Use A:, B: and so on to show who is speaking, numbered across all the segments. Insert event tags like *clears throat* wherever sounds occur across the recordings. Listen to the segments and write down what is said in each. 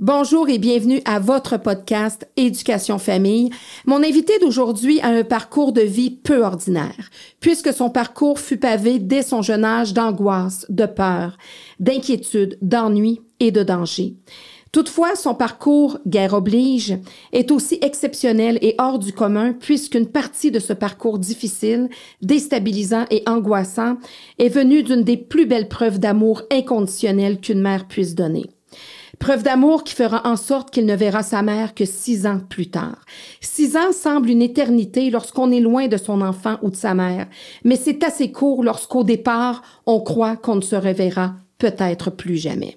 A: Bonjour et bienvenue à votre podcast Éducation Famille. Mon invité d'aujourd'hui a un parcours de vie peu ordinaire, puisque son parcours fut pavé dès son jeune âge d'angoisse, de peur, d'inquiétude, d'ennui et de danger. Toutefois, son parcours, guerre oblige, est aussi exceptionnel et hors du commun puisqu'une partie de ce parcours difficile, déstabilisant et angoissant est venue d'une des plus belles preuves d'amour inconditionnel qu'une mère puisse donner. Preuve d'amour qui fera en sorte qu'il ne verra sa mère que six ans plus tard. Six ans semble une éternité lorsqu'on est loin de son enfant ou de sa mère, mais c'est assez court lorsqu'au départ, on croit qu'on ne se reverra peut-être plus jamais.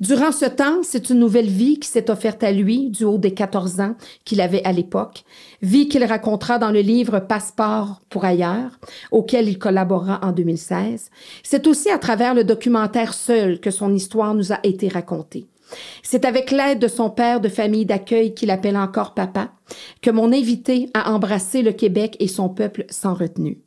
A: Durant ce temps, c'est une nouvelle vie qui s'est offerte à lui du haut des 14 ans qu'il avait à l'époque, vie qu'il racontera dans le livre Passeport pour ailleurs, auquel il collabora en 2016. C'est aussi à travers le documentaire Seul que son histoire nous a été racontée. C'est avec l'aide de son père de famille d'accueil qu'il appelle encore papa que mon invité a embrassé le Québec et son peuple sans retenue.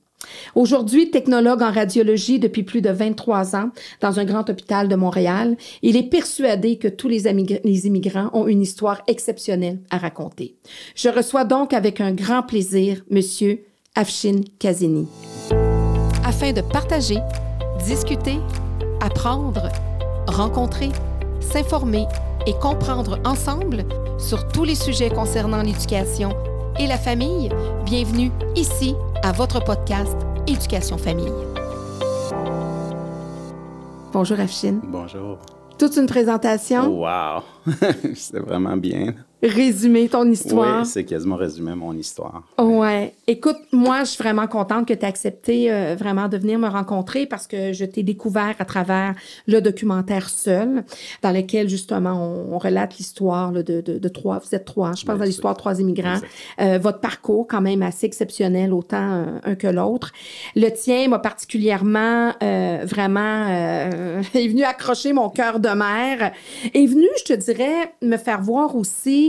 A: Aujourd'hui, technologue en radiologie depuis plus de 23 ans dans un grand hôpital de Montréal, il est persuadé que tous les, immigrants ont une histoire exceptionnelle à raconter. Je reçois donc avec un grand plaisir Monsieur Afshin Kazini. Afin de partager, discuter, apprendre, rencontrer, s'informer et comprendre ensemble sur tous les sujets concernant l'éducation et la famille, bienvenue ici à votre podcast Éducation Famille. Bonjour Afshin.
B: Bonjour.
A: Toute une présentation.
B: Oh, wow! *laughs* C'est vraiment bien
A: résumer ton histoire.
B: Oui, c'est quasiment résumer mon histoire.
A: Ouais. Écoute, moi, je suis vraiment contente que tu aies accepté euh, vraiment de venir me rencontrer parce que je t'ai découvert à travers le documentaire Seul, dans lequel, justement, on, relate l'histoire de, de, de, trois, vous êtes trois, je pense à l'histoire de trois immigrants. Euh, votre parcours, quand même, assez exceptionnel, autant euh, un que l'autre. Le tien m'a particulièrement, vraiment, *laughs* est venu accrocher mon cœur de mère, est venu, je te dirais, me faire voir aussi euh,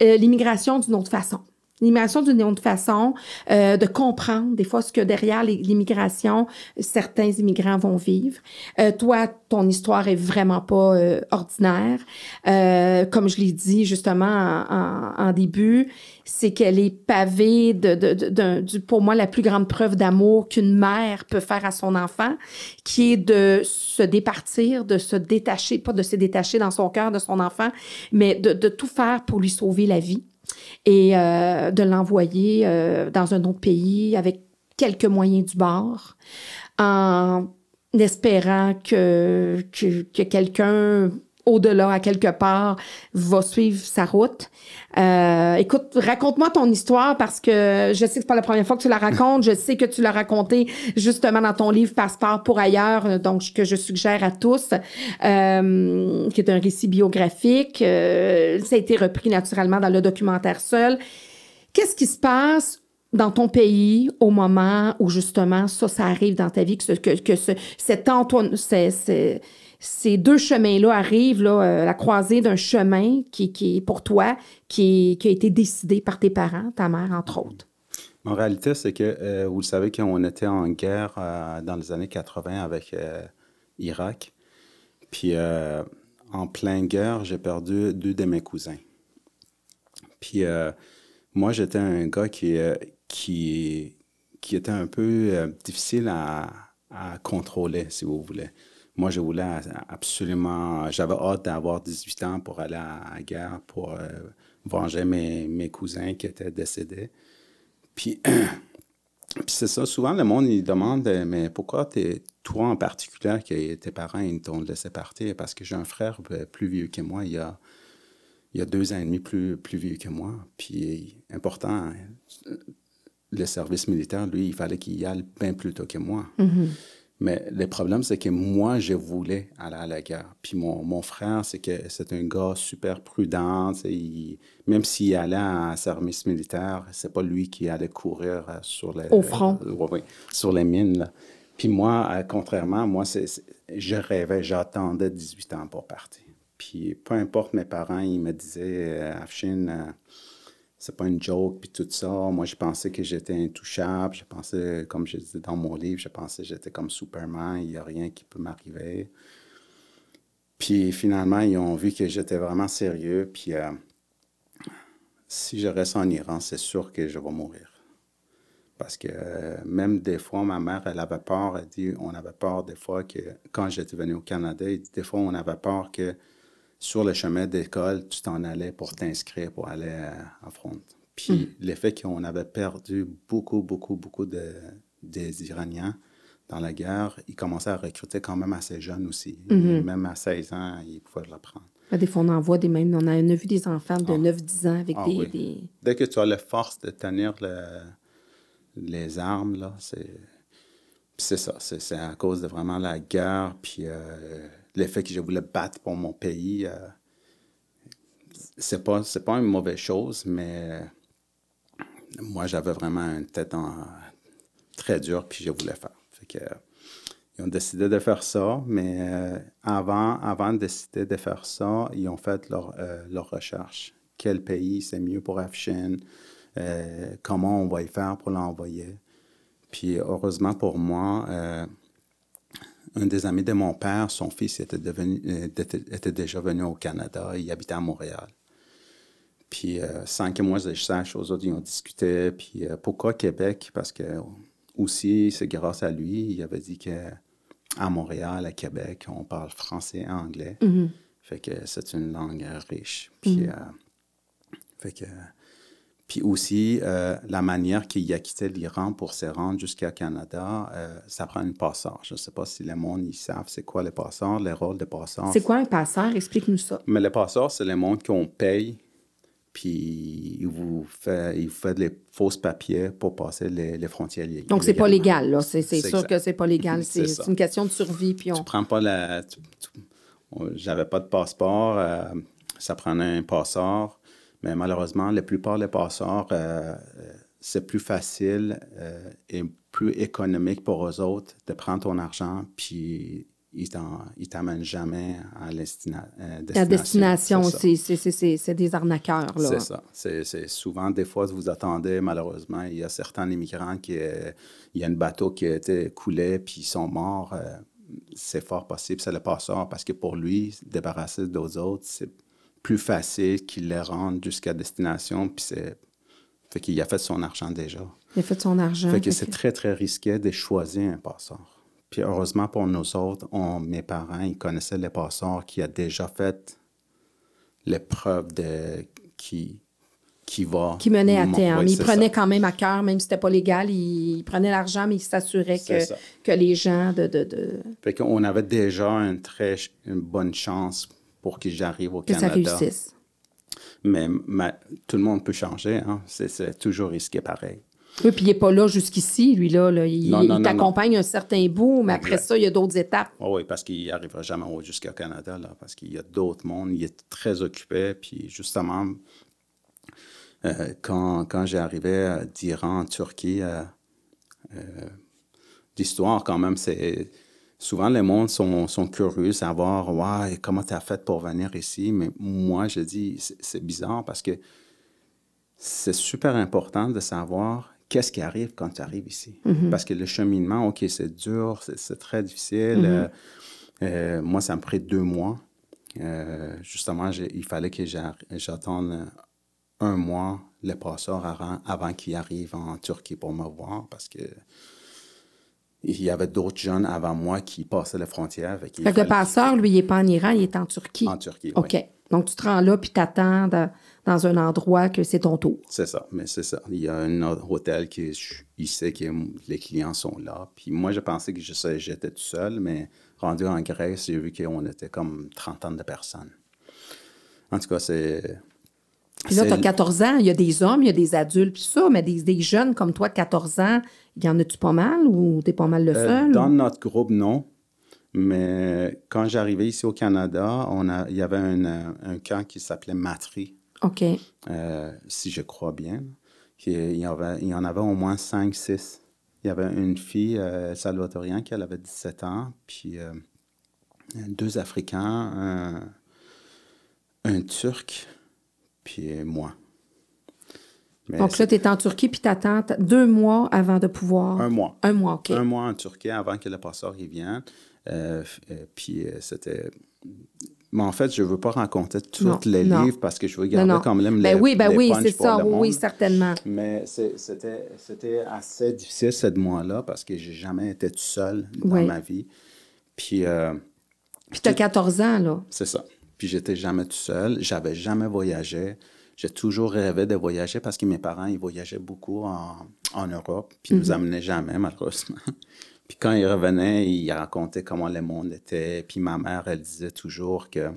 A: l'immigration d'une autre façon. L'immigration d'une autre façon, euh, de comprendre des fois ce que derrière l'immigration, certains immigrants vont vivre. Euh, toi, ton histoire est vraiment pas ordinaire. comme je l'ai dit justement en, début, c'est qu'elle est pavée de, de, de, pour moi, la plus grande preuve d'amour qu'une mère peut faire à son enfant, qui est de se départir, de se détacher, pas de se détacher dans son cœur de son enfant, mais de, de tout faire pour lui sauver la vie et euh, de l'envoyer euh, dans un autre pays avec quelques moyens du bord en espérant que, que, que quelqu'un au-delà, à quelque part, va suivre sa route. Euh, écoute, raconte-moi ton histoire parce que je sais que c'est pas la première fois que tu la racontes. Je sais que tu l'as raconté justement dans ton livre Passeport pour ailleurs, euh, donc que je suggère à tous, euh, qui est un récit biographique. Ça a été repris naturellement dans le documentaire seul. Qu'est-ce qui se passe dans ton pays au moment où justement ça, ça arrive dans ta vie, que, que, que ce, cet Antoine, c'est ces deux chemins-là arrivent, là, euh, la croisée d'un chemin qui, est pour toi, qui, a été décidé par tes parents, ta mère, entre autres.
B: En réalité, c'est que euh, vous le savez qu'on était en guerre euh, dans les années 80 avec Irak. Puis en pleine guerre, j'ai perdu deux de mes cousins. Puis moi, j'étais un gars qui, qui, était un peu difficile à contrôler, si vous voulez. Moi, je voulais absolument, j'avais hâte d'avoir 18 ans pour aller à la guerre, pour euh, venger mes, mes, cousins qui étaient décédés. Puis, *clears throat* c'est ça, souvent le monde, il demande, mais pourquoi es, toi en particulier, que tes parents, ils t'ont laissé partir? Parce que j'ai un frère plus vieux que moi, il y a, il a deux ans et demi plus, plus vieux que moi. Puis, important, le service militaire, lui, il fallait qu'il y aille bien plus tôt que moi. Mm-hmm. Mais le problème, c'est que moi, je voulais aller à la guerre. Puis mon, mon frère, c'est que c'est un gars super prudent. Il, même s'il allait en service militaire, c'est pas lui qui allait courir euh, sur les...
A: Au front.
B: Euh, sur les mines. Là. Puis moi, euh, contrairement, moi, c'est, je rêvais, j'attendais 18 ans pour partir. Puis peu importe mes parents, ils me disaient, Afshin, c'est pas une joke, puis tout ça. Moi, je pensais que j'étais intouchable. Je pensais, comme je disais dans mon livre, je pensais que j'étais comme Superman, il n'y a rien qui peut m'arriver. Puis finalement, ils ont vu que j'étais vraiment sérieux. Puis euh, si je reste en Iran, c'est sûr que je vais mourir. Parce que euh, même des fois, ma mère, elle avait peur. Elle dit, on avait peur des fois que, quand j'étais venu au Canada, des fois, on avait peur que sur le chemin d'école, tu t'en allais pour t'inscrire, pour aller à, front. Puis hmm. l'effet qu'on avait perdu beaucoup, beaucoup, beaucoup de, des Iraniens dans la guerre, ils commençaient à recruter quand même assez jeunes aussi. Hmm. Même à 16 ans, ils pouvaient l'apprendre.
A: Des fois, on en voit des mêmes. On a, vu des enfants de 9-10 ah. ans avec ah des,
B: Dès que tu as la force de tenir le, les armes, là, c'est. c'est ça, c'est à cause de vraiment la guerre, puis euh, l'effet que je voulais battre pour mon pays. Euh, c'est pas, pas une mauvaise chose, mais moi, j'avais vraiment une tête très dure, puis je voulais faire. Fait ils ont décidé de faire ça, mais euh, avant, avant de décider de faire ça, ils ont fait leur, leur recherche. Quel pays c'est mieux pour Afshin? Euh, comment on va y faire pour l'envoyer. Puis heureusement pour moi, euh, un des amis de mon père, son fils était, devenu, euh, était, déjà venu au Canada, il habitait à Montréal. Puis sans que moi je sache, aux autres, ils ont discuté. Puis pourquoi Québec? Parce que aussi, c'est grâce à lui, il avait dit que à Montréal, à Québec, on parle français et anglais. Mm-hmm. Fait que c'est une langue riche. Puis, mm-hmm. fait que puis aussi, euh, la manière qu'il a quitté l'Iran pour se rendre jusqu'au Canada, euh, ça prend un passeur. Je ne sais pas si les monde ils savent c'est quoi les passeurs, les rôles des passeurs.
A: C'est quoi un passeur? Explique-nous ça.
B: Mais les passeurs, c'est les mondes qu'on paye, puis ils vous fait, ils vous des fausses papiers pour passer les, les frontières.
A: Donc, c'est pas légal, là. C'est sûr que c'est pas légal. *laughs* C'est une question de survie. Puis on...
B: Tu prends pas la... J'avais pas de passeport. Euh, ça prenait un passeur. Mais malheureusement, la plupart des passeurs, euh, euh, c'est plus facile euh, et plus économique pour eux autres de prendre ton argent, puis ils ne t'amènent jamais à destination.
A: La destination, c'est des arnaqueurs.
B: C'est ça. C'est souvent, des fois, vous attendez, malheureusement, il y a certains immigrants qui... il y a un bateau qui a été coulé, puis ils sont morts. c'est fort possible, c'est le passeur, parce que pour lui, débarrasser d'autres autres, c'est plus facile qu'il les rende jusqu'à destination. Puis c'est. Fait qu'il a fait son argent déjà.
A: Il a fait son argent.
B: Fait que c'est très, très risqué de choisir un passeur. Puis heureusement pour nous autres, on, mes parents, ils connaissaient les passeurs qui a déjà fait l'épreuve de qui qui va.
A: Qui menait à terme. il prenait quand même à cœur, même si c'était pas légal, il, prenait l'argent, mais il s'assurait que, que les gens de. de, de...
B: Fait qu'on avait déjà une très une bonne chance pour que j'arrive au Canada. Que ça réussisse. Mais, tout le monde peut changer. Hein? C'est toujours risqué pareil.
A: Oui, puis il n'est pas là jusqu'ici, lui, là. Il, t'accompagne un certain bout, mais après ça, il y a d'autres étapes.
B: Oh oui, parce qu'il n'arrivera jamais jusqu'au Canada, là, parce qu'il y a d'autres mondes. Il est très occupé. Puis justement, euh, quand, quand j'ai arrivé d'Iran en Turquie, euh, euh, l'histoire, quand même, c'est souvent les mondes sont, sont curieux de savoir ouais, comment tu as fait pour venir ici. Mais moi, je dis, c'est bizarre parce que c'est super important de savoir qu'est-ce qui arrive quand tu arrives ici. Mm-hmm. Parce que le cheminement, OK, c'est dur, c'est très difficile. Mm-hmm. Euh, euh, moi, ça me pris deux mois. Euh, justement, il fallait que j'attende un mois le passeur avant, avant qu'il arrive en Turquie pour me voir parce que il y avait d'autres jeunes avant moi qui passaient la frontière.
A: Fait, le passeur, lui, il n'est pas en Iran, il est en Turquie.
B: En Turquie,
A: OK. Donc, tu te rends là, puis tu attends dans un endroit que c'est ton tour.
B: C'est ça, mais c'est ça. Il y a un hôtel qui il sait que les clients sont là. Puis moi, je pensais que j'étais tout seul, mais rendu en Grèce, j'ai vu qu'on était comme trentaine de personnes. En tout cas, c'est
A: puis là, tu as 14 ans, il y a des hommes, il y a des adultes, puis ça, mais des, des, jeunes comme toi, 14 ans, il y en a-tu pas mal ou tu es pas mal le euh, seul?
B: dans notre groupe, non. Mais quand j'arrivais ici au Canada, on a, il y avait un, un camp qui s'appelait Matri.
A: OK.
B: Euh, si je crois bien. il, y avait, il y en avait au moins 5, 6. Il y avait une fille euh, salvatorienne qui avait 17 ans, puis euh, deux Africains, un, un Turc puis moi.
A: Donc là, tu es en Turquie, puis tu attends deux mois avant de pouvoir.
B: Un mois.
A: Un mois, OK.
B: Un mois en Turquie avant que le passeur y vienne. Euh, euh, puis euh, c'était. Mais en fait, je ne veux pas raconter tous
A: Non,
B: les
A: non.
B: livres parce que je veux
A: Non,
B: garder
A: non.
B: quand même
A: Ben
B: les
A: oui, ben
B: les
A: oui, c'est ça. Oui, certainement.
B: Mais c'était c'était assez difficile ce mois-là parce que j'ai jamais été tout seul dans
A: Oui.
B: ma vie. Puis euh,
A: Puis tu as 14 ans, là.
B: c'est ça. Puis j'étais jamais tout seul. J'avais jamais voyagé. J'ai toujours rêvé de voyager parce que mes parents, ils voyageaient beaucoup en, en Europe. Puis ils nous amenaient jamais, malheureusement. *laughs* Puis quand ils revenaient, ils racontaient comment le monde était. Puis ma mère, elle disait toujours que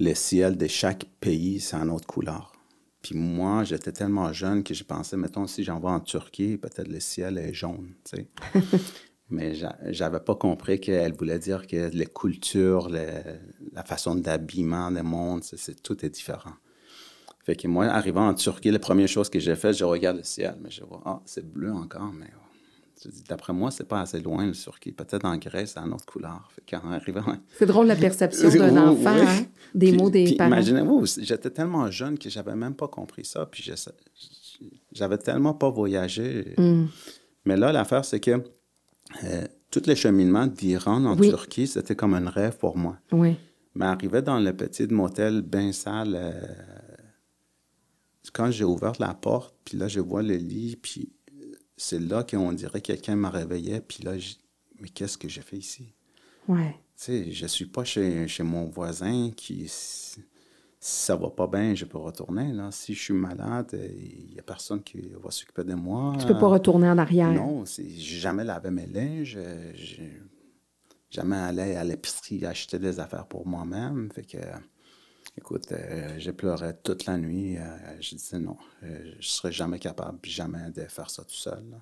B: le ciel de chaque pays, c'est une autre couleur. Puis moi, j'étais tellement jeune que je pensais, mettons, si j'en vais en Turquie, peut-être le ciel est jaune, tu sais. *laughs* Mais j'a- j'avais pas compris qu'elle voulait dire que les cultures, la façon d'habillement des mondes, c'est, tout est différent. Fait que moi, arrivant en Turquie, la première chose que j'ai fait, je regarde le ciel, mais je vois, ah, c'est bleu encore, mais oh. d'après moi, c'est pas assez loin, le Turquie. Peut-être en Grèce, c'est une autre couleur. Fait arrivant,
A: C'est drôle la perception d'un *laughs*
B: Oui,
A: enfant,
B: oui.
A: hein, des
B: Puis-
A: mots des
B: puis
A: parents.
B: Imaginez-vous, j'étais tellement jeune que j'avais même pas compris ça. Puis j'avais tellement pas voyagé.
A: Mm.
B: Mais là, l'affaire, c'est que euh, tout le cheminement d'Iran en
A: Oui.
B: Turquie, c'était comme un rêve pour moi.
A: Oui.
B: Mais arrivé dans le petit motel bien sale, euh, quand j'ai ouvert la porte, puis là, je vois le lit, puis euh, c'est là qu'on dirait que quelqu'un m'a réveillé, puis là, je- mais qu'est-ce que j'ai fait ici?
A: Ouais.
B: Tu sais, je suis pas chez, chez mon voisin qui, ça va pas bien, je peux retourner. Là. Si je suis malade, il y a personne qui va s'occuper de moi.
A: Tu peux pas retourner en arrière.
B: Non, c'est- j'ai jamais lavé mes linges. euh, jamais allé à l'épicerie acheter des affaires pour moi-même. Fait que, écoute, euh, j'ai pleuré toute la nuit. euh, je disais non, euh, je serais jamais capable, jamais de faire ça tout seul. là.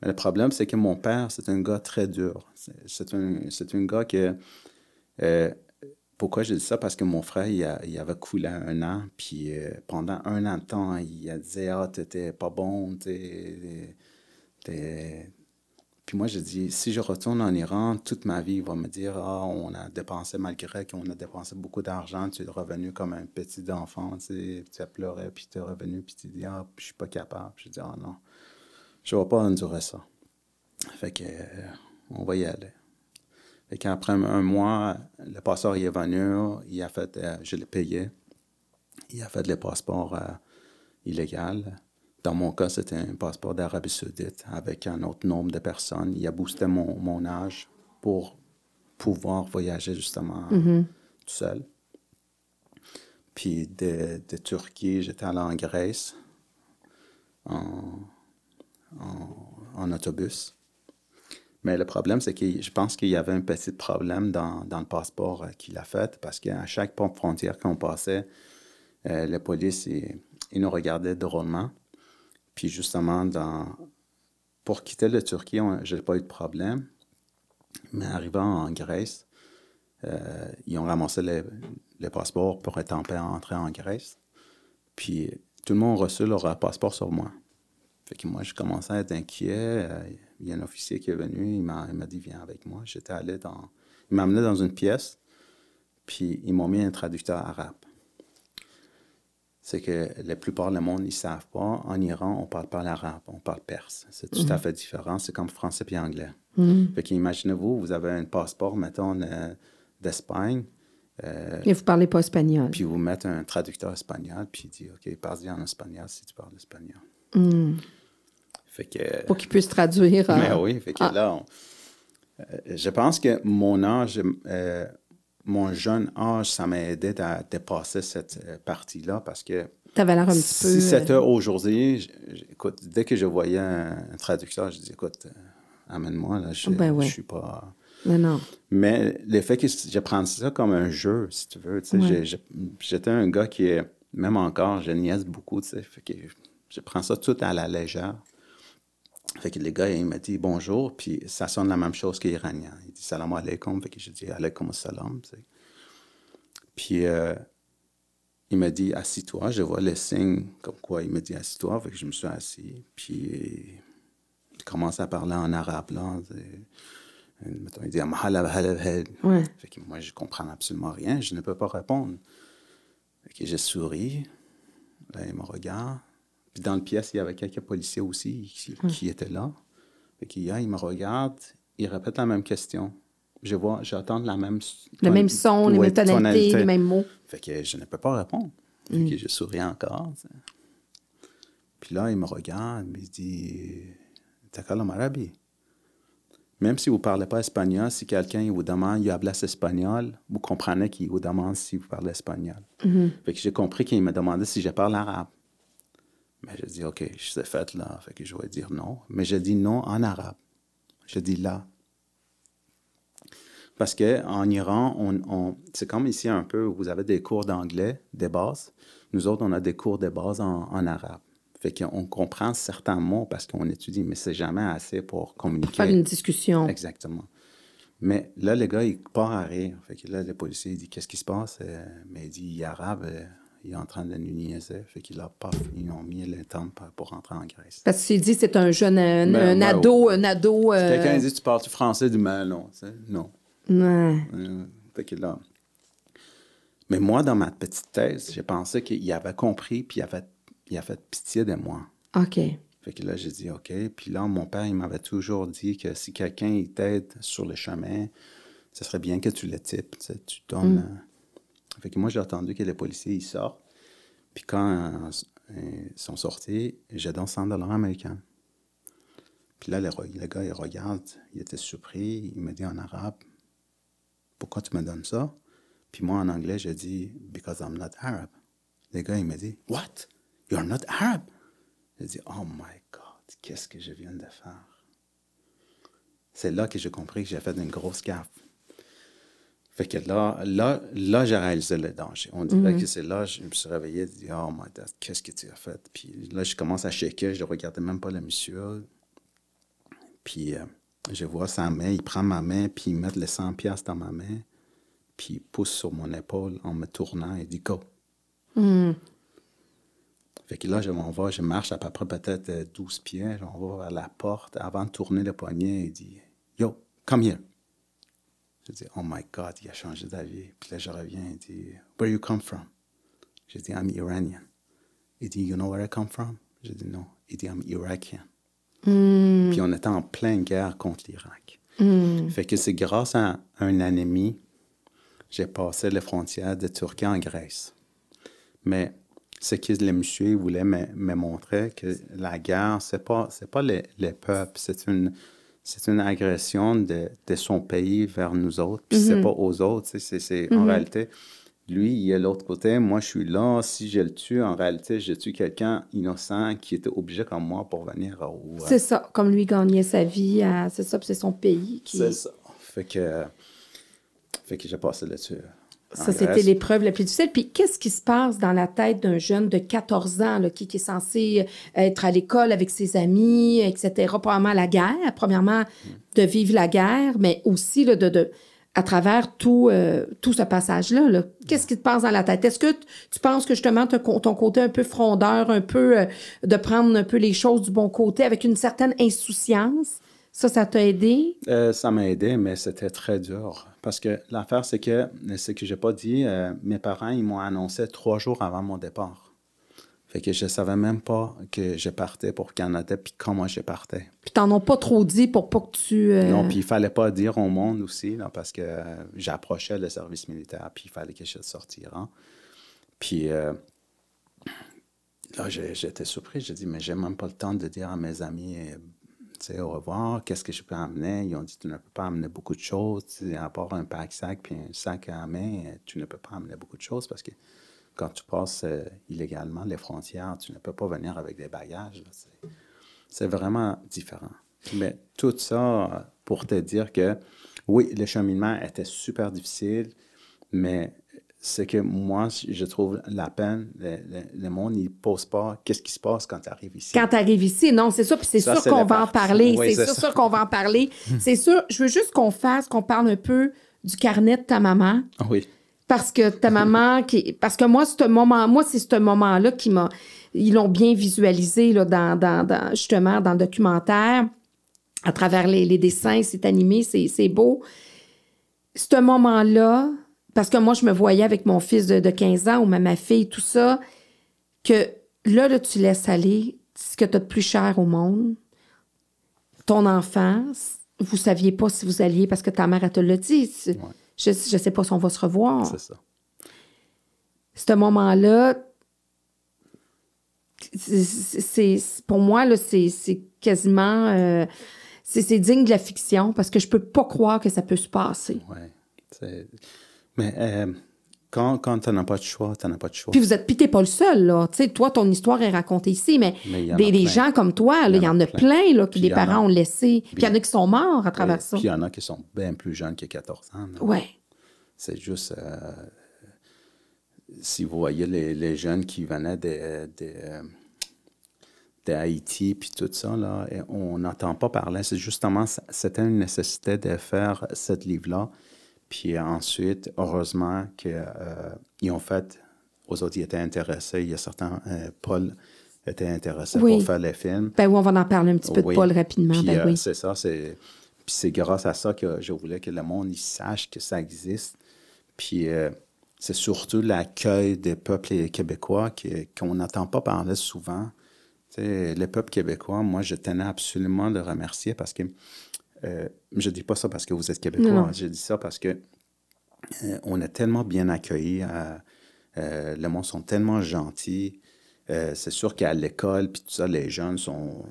B: Mais le problème, c'est que mon père, c'est un gars très dur. C'est- un, c'est un gars que... pourquoi je dis ça? Parce que mon frère, il, avait coulé un an, puis euh, pendant un an de temps, il a dit « Ah, t'étais pas bon, t'es... Puis moi, je dis, si je retourne en Iran, toute ma vie, il va me dire, ah, on a dépensé, malgré qu'on a dépensé beaucoup d'argent, tu es revenu comme un petit enfant, tu as pleuré, puis tu es revenu, puis tu dis, ah, je suis pas capable. Je dis, ah non, je ne vais pas endurer ça. Fait que, euh, on va y aller. Fait qu'après un mois, le passeur il est venu, il a fait, euh, je l'ai payé, il a fait le passeport euh, illégal. Dans mon cas, c'était un passeport d'Arabie Saoudite avec un autre nombre de personnes. Il a boosté mon, mon âge pour pouvoir voyager justement tout seul. Puis de, de Turquie, j'étais allé en Grèce en, en, en autobus. Mais le problème, c'est que je pense qu'il y avait un petit problème dans, dans le passeport euh, qu'il a fait parce qu'à chaque pont frontière qu'on passait, euh, la police, ils, nous regardaient drôlement. Puis justement, pour quitter la Turquie, je n'ai pas eu de problème. Mais arrivant en Grèce, euh, ils ont ramassé les, les passeports pour être en paix entrer en Grèce. Puis tout le monde a reçu leur passeport sur moi. Fait que moi, je commençais à être inquiet. Euh, Il y a un officier qui est venu, il m'a il m'a dit Viens avec moi. J'étais allé dans. Il m'a amené dans une pièce, puis ils m'ont mis un traducteur arabe. C'est que la plupart du monde, ils ne savent pas. En Iran, on ne parle pas l'arabe, on parle perse. C'est tout à fait différent. C'est comme français puis anglais. Fait qu'imaginez-vous, vous avez un passeport, mettons, euh, d'Espagne, euh,
A: Et vous parlez pas espagnol.
B: puis vous mettez un traducteur espagnol, puis il dit OK, parle-y en espagnol si tu parles espagnol.
A: Hmm.
B: Fait que.
A: Pour qu'ils puissent traduire. euh,
B: Mais oui, fait que
A: ah.
B: là, on- euh, je pense que mon âge, euh, mon jeune âge, ça m'a aidé à dépasser cette euh, partie-là parce que
A: T'avais l'air un petit
B: si
A: peu. euh,
B: c'était aujourd'hui, écoute, dès que je voyais un, un traducteur, je dis écoute, euh, amène-moi, là, je,
A: Ben ouais.
B: je suis pas.
A: Mais non.
B: Mais le fait que je prends ça comme un jeu, si tu veux,
A: Ouais.
B: j'étais un gars qui même encore, je niaise beaucoup, tu sais, fait que je prends ça tout à la légère. Fait que le gars, il m'a dit bonjour, puis ça sonne la même chose qu'iranien. Il dit salam alaikum, fait que je dis alaikum salam, tu sais. Puis euh, il m'a dit assis-toi, je vois les signes comme quoi il m'a dit assis-toi, fait que je me suis assis, puis il commence à parler en arabe, là, sais. Mettons, il dit.
A: Ouais.
B: Fait que moi, je comprends absolument rien, je ne peux pas répondre. Fait que je souris, là, il me regarde. Puis dans le pièce, il y avait quelques policiers aussi qui, qui étaient là. Fait qu'il y a, il me regarde, il répète la même question. je vois, j'entends la même...
A: Le même son, les mêmes tonalités,
B: tonalité.
A: les mêmes mots.
B: Fait que je ne peux pas répondre. Fait que je souris encore. Puis là, il me regarde, il me dit Takala arabe. Même si vous ne parlez pas espagnol, si quelqu'un vous demande il hablas espagnol, vous comprenez qu'il vous demande si vous parlez espagnol.
A: Mm-hmm.
B: Fait que j'ai compris qu'il me demandait si je parle arabe. Mais je dis OK, je sais fait là. Fait que je vais dire non. Mais je dis non en arabe. Je dis là. Parce qu'en Iran, on, on- c'est comme ici un peu, vous avez des cours d'anglais, des bases. Nous autres, on a des cours de base en, en arabe. Fait qu'on comprend certains mots parce qu'on étudie, mais c'est jamais assez pour communiquer.
A: Faire une discussion.
B: Exactement. Mais là, le gars, il part à rire. Fait que là, le policier, il dit Qu'est-ce qui se passe? Euh, Mais il dit Il est arabe, euh, il est en train de nous niaiser. Fait qu'il a pas, ils ont mis le temps pour- rentrer en Grèce.
A: Parce que tu dit c'est un jeune, un,
B: Ben,
A: un
B: ouais,
A: ado, un ado. euh,
B: Quelqu'un dit Tu parles du français Mais non, tu sais, non.
A: ouais.
B: Euh, fait que là. Mais moi, dans ma petite thèse, j'ai pensé qu'il avait compris, puis il avait, il avait pitié de moi.
A: OK.
B: Fait que là, j'ai dit OK. Puis là, mon père, il m'avait toujours dit que si quelqu'un t'aide sur le chemin, ce serait bien que tu le types, tu sais, tu donnes. euh. Fait que moi, j'ai attendu que les policiers ils sortent. Puis quand euh, ils sont sortis, j'ai donné 100 dollars américains. Puis là, le, gars, il regarde, il était surpris, il me dit en arabe, pourquoi tu me donnes ça? Puis moi, en anglais, je dis, because I'm not Arab. Le gars, il me dit, what? You're not Arab? Je dis, oh my God, qu'est-ce que je viens de faire? C'est là que j'ai compris que j'ai fait une grosse gaffe. Fait que là, là, là j'ai réalisé le danger. On dirait que c'est là, je me suis réveillé et dit, oh my God, qu'est-ce que tu as fait? Puis là, je commence à checker, je ne regardais même pas le monsieur. Puis euh, je vois sa main, il prend ma main, puis il met les 100 piastres dans ma main, puis il pousse sur mon épaule en me tournant et dit, go. Fait que là, je m'en vais, je marche à peu près peut-être euh, 12 pieds, je m'en vais vers la porte. Avant de tourner le poignet, il dit Yo, come here. Je dis Oh my God, il a changé d'avis. Puis là, je reviens, il dit Where you come from? Je dis I'm Iranian. Il dit You know where I come from? Je dis Non. Il dit I'm Irakian. Puis on était en pleine guerre contre l'Irak. Fait que c'est grâce à un ennemi, j'ai passé les frontières de Turquie en Grèce. Mais ce que le monsieur voulait me, me montrer, que la guerre, c'est pas, c'est pas les, les peuples, c'est une, c'est une agression de, de son pays vers nous autres, puis c'est pas aux autres. C'est, En réalité, lui, il est de l'autre côté, moi, je suis là. Si je le tue, en réalité, je tue quelqu'un innocent qui était obligé comme moi pour venir au...
A: C'est ça. Comme lui gagnait sa vie, à- c'est ça, puis c'est son pays qui.
B: C'est ça. Fait que, fait que j'ai passé là-dessus. En
A: Ça, c'était l'épreuve la plus difficile. Puis, qu'est-ce qui se passe dans la tête d'un jeune de 14 ans là, qui, qui est censé être à l'école avec ses amis, etc.? Probablement la guerre, premièrement, de vivre la guerre, mais aussi là, de, de, à travers tout, euh, tout ce passage-là. là. Qu'est-ce qui te passe dans la tête? Est-ce que tu penses que justement, ton côté un peu frondeur, un peu euh, de prendre un peu les choses du bon côté avec une certaine insouciance, ça, ça t'a aidé?
B: Euh, ça m'a aidé, mais c'était très dur. Parce que l'affaire, c'est que, ce que j'ai pas dit, euh, mes parents, ils m'ont annoncé trois jours avant mon départ. Fait que je savais même pas que je partais pour Canada, puis comment je partais.
A: Puis, t'en as pas trop dit pour pas que tu. euh,
B: Non, puis il fallait pas dire au monde aussi, là, parce que j'approchais le service militaire, puis il fallait que je sortire. hein. Puis là, j'étais surpris. J'ai dit, mais j'ai même pas le temps de dire à mes amis, sais, au revoir, qu'est-ce que je peux amener? Ils ont dit, tu ne peux pas amener beaucoup de choses, tu sais, à part un pack-sac puis un sac à main, euh, tu ne peux pas amener beaucoup de choses parce que quand tu passes euh, illégalement les frontières, tu ne peux pas venir avec des bagages. c'est vraiment différent. Mais tout ça euh, pour te dire que oui, le cheminement était super difficile, mais c'est que moi, je trouve la peine, le, le- le monde, il ne pose pas qu'est-ce qui se passe quand tu arrives ici.
A: Quand tu arrives ici, non, c'est ça, puis c'est sûr qu'on va en parler.
B: Oui,
A: c'est sûr, sûr qu'on va en parler. c'est sûr, je veux juste qu'on fasse, qu'on parle un peu du carnet de ta maman.
B: Oui.
A: Parce que ta maman, qui, parce que moi, ce moment, moi, c'est ce moment-là qui m'a, ils l'ont bien visualisé là, dans, dans, dans- justement dans le documentaire, à travers les, les dessins, c'est animé, c'est, c'est beau. Ce moment-là, parce que moi, je me voyais avec mon fils de, de 15 ans ou même ma fille, tout ça, que là, là, tu laisses aller ce que tu as de plus cher au monde, ton enfance, vous saviez pas si vous alliez, parce que ta mère, elle te l'a dit. Je, je sais pas si on va se revoir.
B: C'est ça.
A: Ce moment-là, c'est pour moi, là, c'est quasiment... Euh, c'est digne de la fiction, parce que je peux pas croire que ça peut se passer.
B: Oui. Mais... Euh, quand, quand tu n'as pas de choix, tu n'as pas de choix.
A: Puis vous êtes, puis pas le seul, là. Tu sais, toi, ton histoire est racontée ici, mais, des, gens comme toi, il y en a plein, là, que les parents ont laissé. Puis il y en a qui sont morts à travers ça.
B: Puis il y en a qui sont bien plus jeunes que 14 ans.
A: Oui.
B: C'est juste. Euh, si vous voyez les, les, jeunes qui venaient de, de, de Haïti, puis tout ça, là, et on n'entend pas parler. C'est justement, c'était une nécessité de faire ce livre-là puis ensuite, heureusement qu'ils euh, ont fait, aux autres, ils étaient intéressés. Il y a certains, euh, Paul était intéressé pour faire les films.
A: Ben oui, on va en parler un petit peu de Paul rapidement.
B: Puis,
A: ben
B: euh, C'est ça, c'est... Puis c'est grâce à ça que je voulais que le monde il sache que ça existe. Puis c'est surtout l'accueil des peuples québécois qu'on n'entend pas parler souvent. Tu sais, les peuples québécois, moi, je tenais absolument de remercier parce que euh, je ne dis pas ça parce que vous êtes québécois, je dis ça parce que euh, on est tellement bien accueillis. Euh, les gens sont tellement gentils. c'est sûr qu'à l'école, puis tout ça, les jeunes sont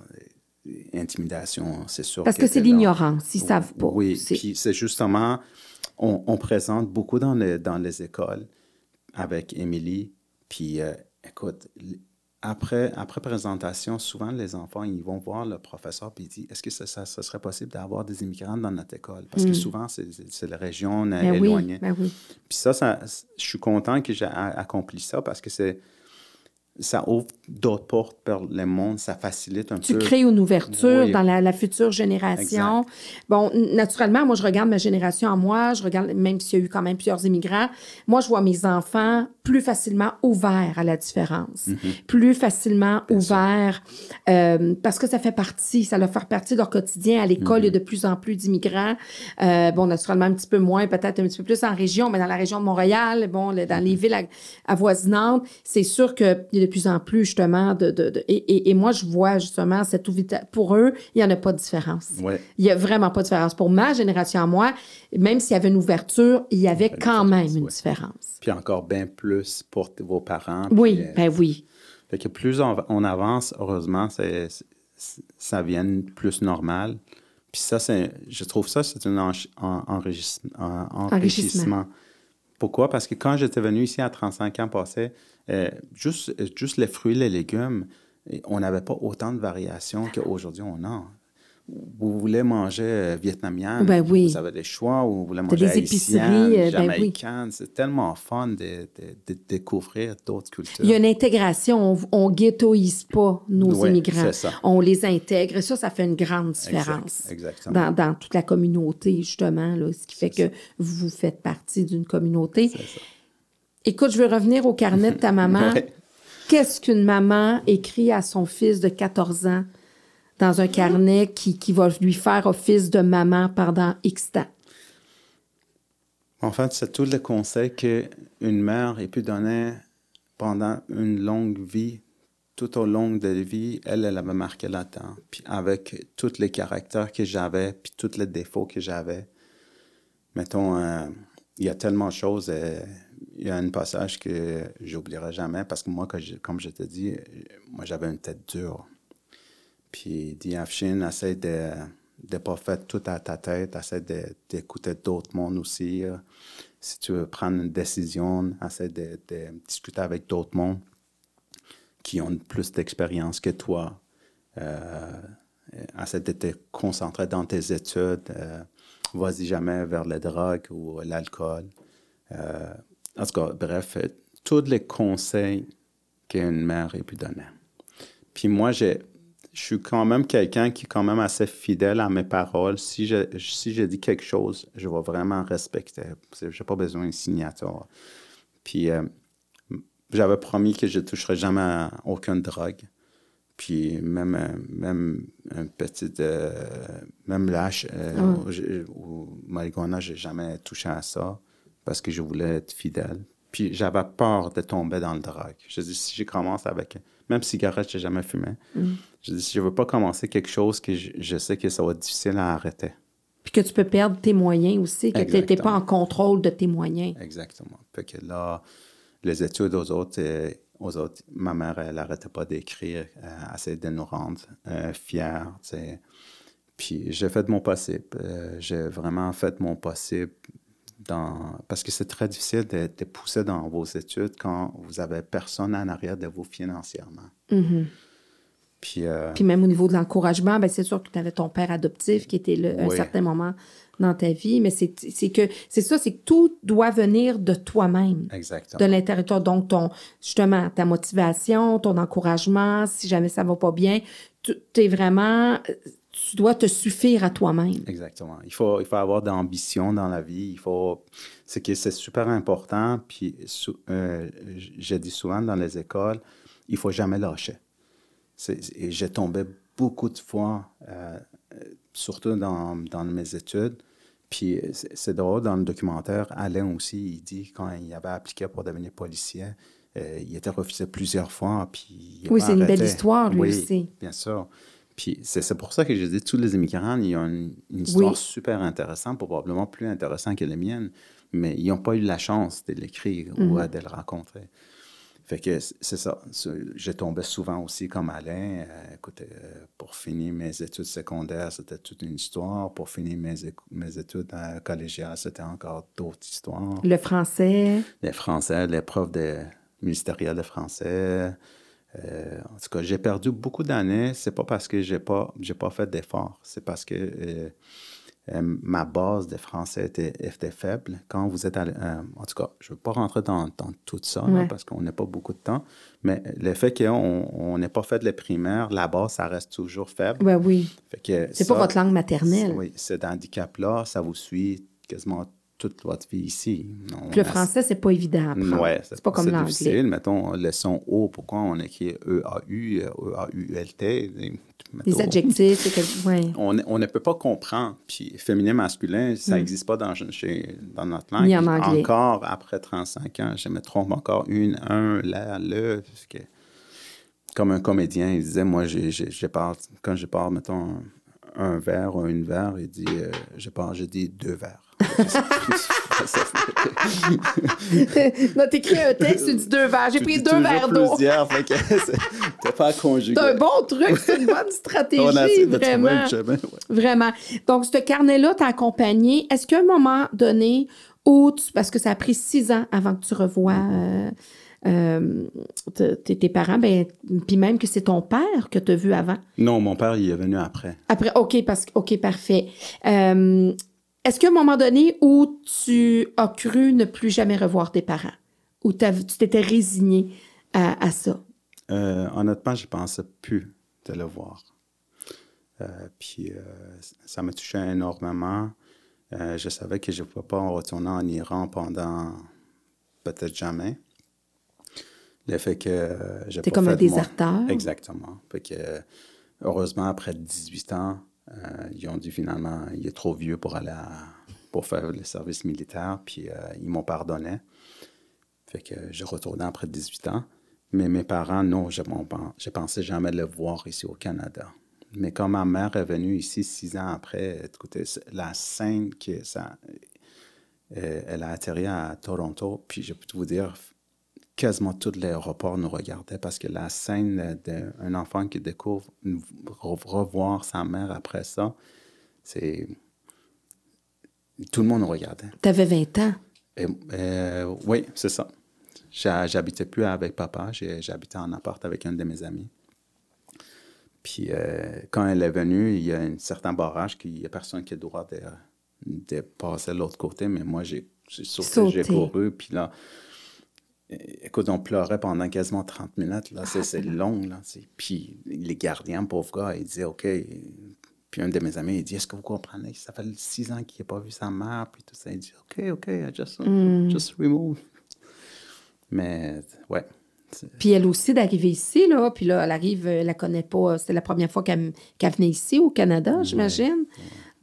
B: intimidation, c'est sûr.
A: Parce que, c'est l'ignorance, ils ne savent pas.
B: Oui, puis c'est justement, on, présente beaucoup dans dans les écoles avec Émilie, puis écoute, après, après présentation, souvent, les enfants, ils vont voir le professeur et ils disent Est-ce que ça, ça, serait possible d'avoir des immigrants dans notre école? Parce que hmm. souvent, c'est la région ben éloignée.
A: Ben oui,
B: Puis ça, ça, je suis content que j'ai accompli ça parce que c'est ça ouvre d'autres portes vers le monde, ça facilite un
A: tu
B: peu.
A: Tu crées une ouverture dans la, future génération. Bon, naturellement, moi, je regarde ma génération à moi, je regarde, même s'il y a eu quand même plusieurs immigrants, moi, je vois mes enfants plus facilement ouverts à la différence, mm-hmm. plus facilement ouverts, euh, parce que ça fait partie, ça leur fait partie de leur quotidien. À l'école, il y a mm-hmm. de plus en plus d'immigrants. Euh, bon, naturellement, un petit peu moins, peut-être un petit peu plus en région, mais dans la région de Montréal, bon, dans les mm-hmm. villes avoisinantes, c'est sûr qu'il y a de plus en plus, justement, de... de, et, et, moi, je vois, justement, cette ouverture. Pour eux, il n'y en a pas de différence. Il n'y a vraiment pas de différence. Pour ma génération à moi, même s'il y avait une ouverture, il y avait quand même une différence.
B: Puis encore bien plus pour vos parents.
A: Oui, euh, ben oui.
B: Fait que plus on, avance, heureusement, c'est, ça vient plus normal. Puis ça, c'est, je trouve ça, c'est un enrichissement. enrichissement. Pourquoi? Parce que quand j'étais venu ici à 35 ans passés, euh, juste, juste les fruits, les légumes, on n'avait pas autant de variations qu'aujourd'hui on a vous voulez manger euh, vietnamien,
A: ben oui.
B: vous avez des choix, ou vous voulez manger des haïtien, euh, ben C'est tellement fun de, découvrir d'autres cultures.
A: Il y a une intégration. On ne ghettoise pas nos immigrants. On les intègre. Et ça, ça fait une grande différence
B: exactement.
A: Dans, toute la communauté, justement, là, ce qui fait que vous faites partie d'une communauté. Écoute, je veux revenir au carnet de ta maman. *laughs* Qu'est-ce qu'une maman écrit à son fils de 14 ans? Dans un carnet qui, qui va lui faire office de maman pendant X temps?
B: En fait, c'est tous les conseils qu'une mère pu donner pendant une longue vie, tout au long de la vie, elle, elle avait marqué là-dedans. Puis avec tous les caractères que j'avais, puis tous les défauts que j'avais, mettons, euh, il y a tellement de choses. Euh, il y a un passage que j'oublierai jamais parce que moi, comme je te dis, moi, j'avais une tête dure. Puis dit Afshin, essaie de ne pas faire tout à ta tête, essaie d'écouter d'autres mondes aussi. Si tu veux prendre une décision, essaie de, discuter avec d'autres mondes qui ont plus d'expérience que toi. Euh, essaie de te concentrer dans tes études. Euh, vas-y jamais vers les drogues ou l'alcool. Euh, en tout cas, bref, tous les conseils qu'une mère ait pu donner. Puis moi, j'ai je suis quand même quelqu'un qui est quand même assez fidèle à mes paroles. Si je, si je dis quelque chose, je vais vraiment respecter. Je n'ai pas besoin d'une signature. Puis, euh, j'avais promis que je ne toucherais jamais à aucune drogue. Puis, même, euh, même un petit, euh, même lâche ou marijuana, je n'ai jamais touché à ça parce que je voulais être fidèle. Puis, j'avais peur de tomber dans le drogue. Je dis, si je commence avec même cigarette, je n'ai jamais fumé. Mm. Je dis, je ne veux pas commencer quelque chose que je, sais que ça va être difficile à arrêter.
A: Puis que tu peux perdre tes moyens aussi, que tu n'étais pas en contrôle de tes moyens.
B: Exactement. Fait que là, les études aux autres, euh, aux autres ma mère, elle n'arrêtait pas d'écrire, euh, essayer de nous rendre euh, fiers. Puis j'ai fait mon possible. Euh, j'ai vraiment fait mon possible dans... parce que c'est très difficile de, de, pousser dans vos études quand vous avez personne en arrière de vous financièrement.
A: Mm-hmm.
B: Puis, euh,
A: Puis même au niveau de l'encouragement, ben c'est sûr que tu avais ton père adoptif qui était là à un certain moment dans ta vie, mais c'est que c'est ça, c'est que tout doit venir de toi-même.
B: Exactement.
A: De l'intérieur. Donc, ton, justement, ta motivation, ton encouragement, si jamais ça va pas bien, tu es vraiment tu dois te suffire à toi-même.
B: Exactement. Il faut, il faut avoir de l'ambition dans la vie. Il faut... C'est que c'est super important. Puis, euh, je dis souvent dans les écoles, il faut jamais lâcher. Et j'ai tombé beaucoup de fois, euh, surtout dans, dans, mes études. Puis c'est drôle, dans le documentaire, Alain aussi, il dit quand il avait appliqué pour devenir policier, euh, il était refusé plusieurs fois. Puis
A: oui, c'est une belle histoire, lui
B: oui,
A: aussi.
B: Bien sûr. Puis c'est pour ça que je dis tous les immigrants, ils ont une, histoire super intéressante, probablement plus intéressante que les miennes, mais ils n'ont pas eu la chance de l'écrire ou
A: Mhm.
B: de le rencontrer. Fait que c'est ça. Je tombais souvent aussi comme Alain. Euh, écoute, euh, pour finir mes études secondaires, c'était toute une histoire. Pour finir mes, mes études euh, collégiales, c'était encore d'autres histoires.
A: Le français.
B: Les français, l'épreuve de ministérielle de français. Euh, en tout cas, j'ai perdu beaucoup d'années. C'est pas parce que j'ai pas, j'ai pas fait d'efforts. C'est parce que euh, euh, ma base de français était, était, faible. Quand vous êtes en tout cas, je ne veux pas rentrer dans, dans tout ça
A: Ouais.
B: là, parce qu'on n'a pas beaucoup de temps, mais le fait qu'on n'ait pas fait les primaires, la base, ça reste toujours faible.
A: Oui.
B: Que
A: C'est pas votre langue maternelle.
B: Oui, cet handicap-là, ça vous suit quasiment toute votre vie ici. On
A: Puis le français, c'est pas évident à apprendre.
B: Ouais,
A: c'est pas comme
B: c'est
A: l'anglais.
B: difficile. Mettons, le son O, pourquoi on écrit E E-A-U, E-A-U-L-T?
A: Les
B: mettons,
A: adjectifs, c'est que. Ouais.
B: on, on ne peut pas comprendre. Puis féminin, masculin, ça
A: Mm.
B: n'existe pas dans, chez- dans notre langue.
A: Ni en anglais.
B: Encore après 35 ans, je me trompe encore une, un, la, le. que comme un comédien, il disait, moi, je parle, quand je parle, mettons, un, verre ou une verre, il dit, euh, je parle, je dis deux verres. *laughs*
A: non, t'écris un texte, tu dis deux verres. J'ai pris deux verres d'eau. *laughs*
B: pas conjugué.
A: C'est un bon truc, c'est une bonne stratégie,
B: On a essayé de trouver
A: vraiment.
B: le chemin, ouais.
A: Vraiment. Donc, ce carnet-là t'a accompagné. Est-ce qu'à un moment donné, où tu- parce que ça a pris six ans avant que tu revoies euh, euh, te- tes parents, ben, puis même que c'est ton père que tu as vu avant?
B: Non, mon père, il est venu après.
A: Après, OK, parce que, OK, parfait. Euh, Est-ce qu'à un moment donné où tu as cru ne plus jamais revoir tes parents? Ou tu t'étais résigné à, à ça?
B: Euh, honnêtement, je pensais plus de le voir. Puis ça me touchait énormément. Je savais que je ne pouvais pas retourner en Iran pendant peut-être jamais. Le fait que euh, j'ai
A: T'es comme un
B: mon-
A: déserteur?
B: Exactement. Fait que, heureusement, après 18 ans, euh, ils ont dit finalement, il est trop vieux pour aller à- pour faire le service militaire, puis euh, ils m'ont pardonné. Fait que j'ai retourné après 18 ans. Mais mes parents, non, je ne pensais jamais le voir ici au Canada. Mais quand ma mère est venue ici six ans après, écoutez, la scène que ça. elle a atterri à Toronto, puis je peux vous dire, quasiment tout l'aéroport nous regardait parce que la scène d'un enfant qui découvre re- revoir sa mère après ça, c'est. Tout le monde nous regardait.
A: T'avais 20 ans?
B: Et, euh, oui, c'est ça. J'ha- J'habitais plus avec papa, j'habitais en appart avec un de mes amis. Puis euh, quand elle est venue, il y a un certain barrage qu'il n'y a personne qui a le droit de, de passer de l'autre côté, mais moi j'ai j'ai couru, puis là, écoute, on pleurait pendant quasiment 30 minutes, là, c'est c'est long, là. Puis les gardiens, pauvre gars, ils disaient, OK, puis un de mes amis, il dit, est-ce que vous comprenez, ça fait six ans qu'il n'a pas vu sa mère, puis tout ça, il dit, OK, OK, I just, just remove. Mais, ouais.
A: Puis elle aussi d'arriver ici, là. Puis là, elle arrive, elle la connaît pas. C'était la première fois qu'elle qu'elle venait ici au Canada, j'imagine.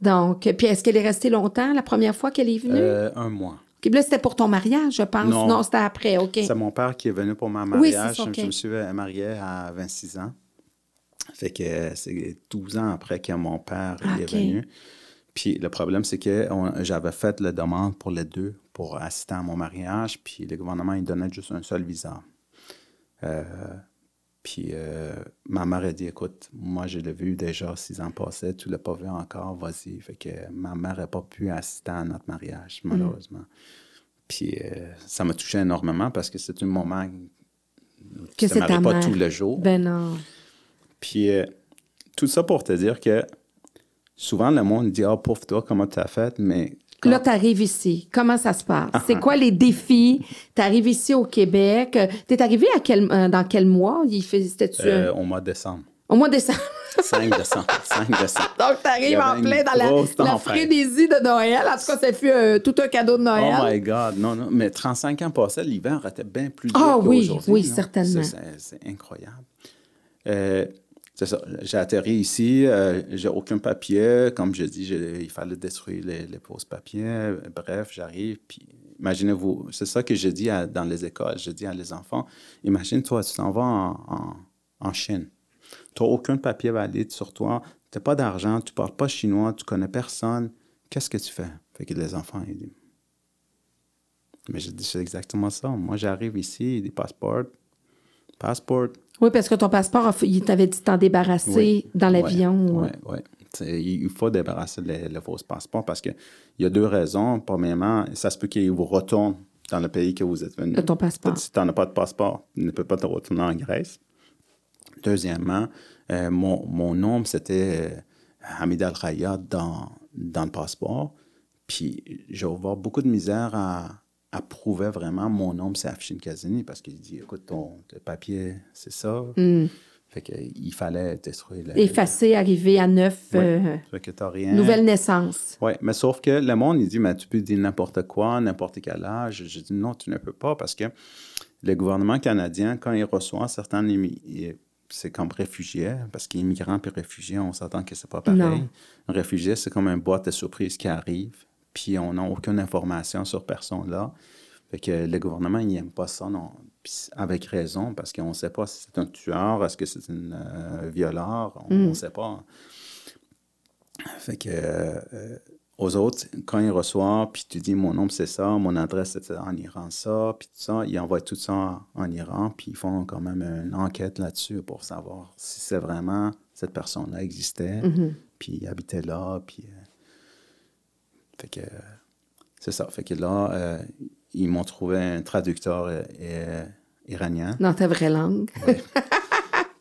A: Donc, puis est-ce qu'elle est restée longtemps la première fois qu'elle est venue?
B: Euh, un mois.
A: Puis là, c'était pour ton mariage, je pense.
B: Non.
A: Non, c'était après, OK.
B: C'est mon père qui est venu pour mon
A: Oui,
B: mariage.
A: ça.
B: Je me suis marié à 26 ans. Fait que c'est 12 ans après que mon père est venu. Puis le problème, c'est que j'avais fait la demande pour les deux pour assister à mon mariage, puis le gouvernement, il donnait juste un seul visa. Euh, puis euh, ma mère a dit Écoute, moi, je l'ai vu déjà six ans passés, tu ne l'as pas vu encore, vas-y. Fait que ma mère n'a pas pu assister à notre mariage, mm. malheureusement. Puis euh, ça m'a touché énormément parce que c'est un moment
A: que ça
B: m'arrive pas tous les jours.
A: Ben non.
B: Puis tout ça pour te dire que souvent le monde dit Ah, oh, pauvre toi, comment tu as fait? Mais
A: Là, tu arrives ici. Comment ça se passe? C'est quoi les défis? Tu arrives ici au Québec. Tu es arrivé à quel, euh, dans quel mois? Il fait,
B: euh, au mois de décembre.
A: Au mois de décembre. *laughs*
B: 5 décembre. 5 décembre. *laughs*
A: Donc, tu arrives en plein dans la, la frénésie de Noël. En tout cas, ça fut euh, tout un cadeau de Noël.
B: Oh my God. Non, non. Mais 35 ans passés, l'hiver était bien plus
A: dur Ah oui, oui, certainement.
B: C'est incroyable. C'est ça. J'ai atterri ici, euh, j'ai aucun papier. Comme je dis, il fallait détruire les, les papiers. Bref, j'arrive, puis imaginez-vous, c'est ça que je dis dans les écoles. Je dis à les enfants, imagine-toi, tu t'en vas en, Chine. Tu n'as aucun papier valide sur toi, tu n'as pas d'argent, tu ne parles pas chinois, tu connais personne. Qu'est-ce que tu fais? Fait que les enfants, ils disent. Mais je dis, c'est exactement ça. Moi, j'arrive ici, des passeports, passeport,
A: oui, parce que ton passeport, il t'avait dit t'en débarrasser dans l'avion.
B: Oui, oui. Il faut débarrasser le, faux passeport parce qu'il y a deux raisons. Premièrement, ça se peut qu'il vous retourne dans le pays que vous êtes venu.
A: ton passeport.
B: Si tu n'en as pas de passeport, tu ne peux pas te retourner en Grèce. Deuxièmement, euh, mon, mon, nom, c'était euh, Hamid Al-Raya dans, dans le passeport. Puis, je vais avoir beaucoup de misère à, approuvait vraiment mon nom, c'est Afshin Kazini, parce qu'il dit écoute, ton, papier, c'est ça. Mm. Fait qu'il fallait détruire.
A: Effacer, arriver à neuf.
B: Euh, fait que t'as rien.
A: Nouvelle naissance.
B: Oui, mais sauf que le monde, il dit mais tu peux dire n'importe quoi, n'importe quel âge. Je dis non, tu ne peux pas, parce que le gouvernement canadien, quand il reçoit certains c'est comme réfugiés, parce qu'immigrants et réfugiés, on s'attend que c'est pas pareil. Un réfugié, c'est comme une boîte de surprise qui arrive puis on n'a aucune information sur personne là. Fait que le gouvernement, il n'aime pas ça, non. avec raison, parce qu'on ne sait pas si c'est un tueur, est-ce que c'est un euh, violeur, on ne mm. sait pas. Fait que euh, aux autres, quand ils reçoivent, puis tu dis mon nom c'est ça, mon adresse c'est en Iran ça, puis tout ça, ils envoient tout ça en Iran, puis ils font quand même une enquête là-dessus pour savoir si c'est vraiment cette personne-là existait, mm-hmm. puis habitait là, puis euh, fait que c'est ça. Fait que là, euh, ils m'ont trouvé un traducteur euh, euh, iranien.
A: Dans ta vraie langue. *laughs*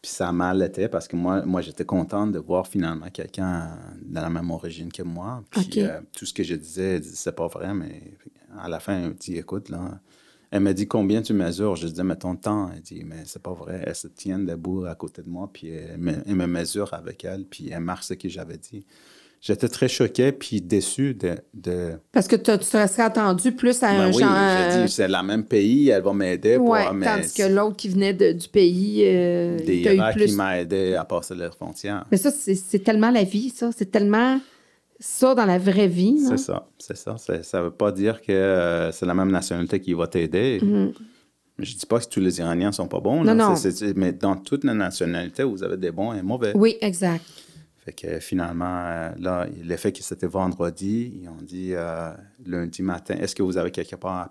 B: Puis ça mal été parce que moi, moi j'étais contente de voir finalement quelqu'un de la même origine que moi. Puis tout ce que je disais, c'est pas vrai, mais à la fin, elle me dit écoute, là. Elle m'a dit combien tu mesures? Je disais, mais ton temps. Elle dit, mais c'est pas vrai. Elle se tient debout à côté de moi, puis elle me, elle me mesure avec elle, puis elle marque ce que j'avais dit j'étais très choqué puis déçu de,
A: Parce que tu serais attendu plus à
B: ben
A: un
B: oui,
A: genre...
B: j'ai dit, c'est le même pays, elle va m'aider.
A: Oui, tandis que l'autre qui venait du pays... Euh,
B: des plus... qui m'a aidé à passer les frontières.
A: Mais ça, c'est tellement la vie, ça. C'est tellement ça dans la vraie vie.
B: C'est ça, c'est ça. Ça ne veut pas dire que euh, c'est la même nationalité qui va t'aider. Mm-hmm. Je ne dis pas que tous les Iraniens ne sont pas bons. Non, non. mais dans toutes les nationalités, vous avez des bons et mauvais.
A: Oui, exact.
B: Fait que finalement, euh, là, le fait que c'était vendredi, ils ont dit euh, lundi matin, est-ce que vous avez quelque part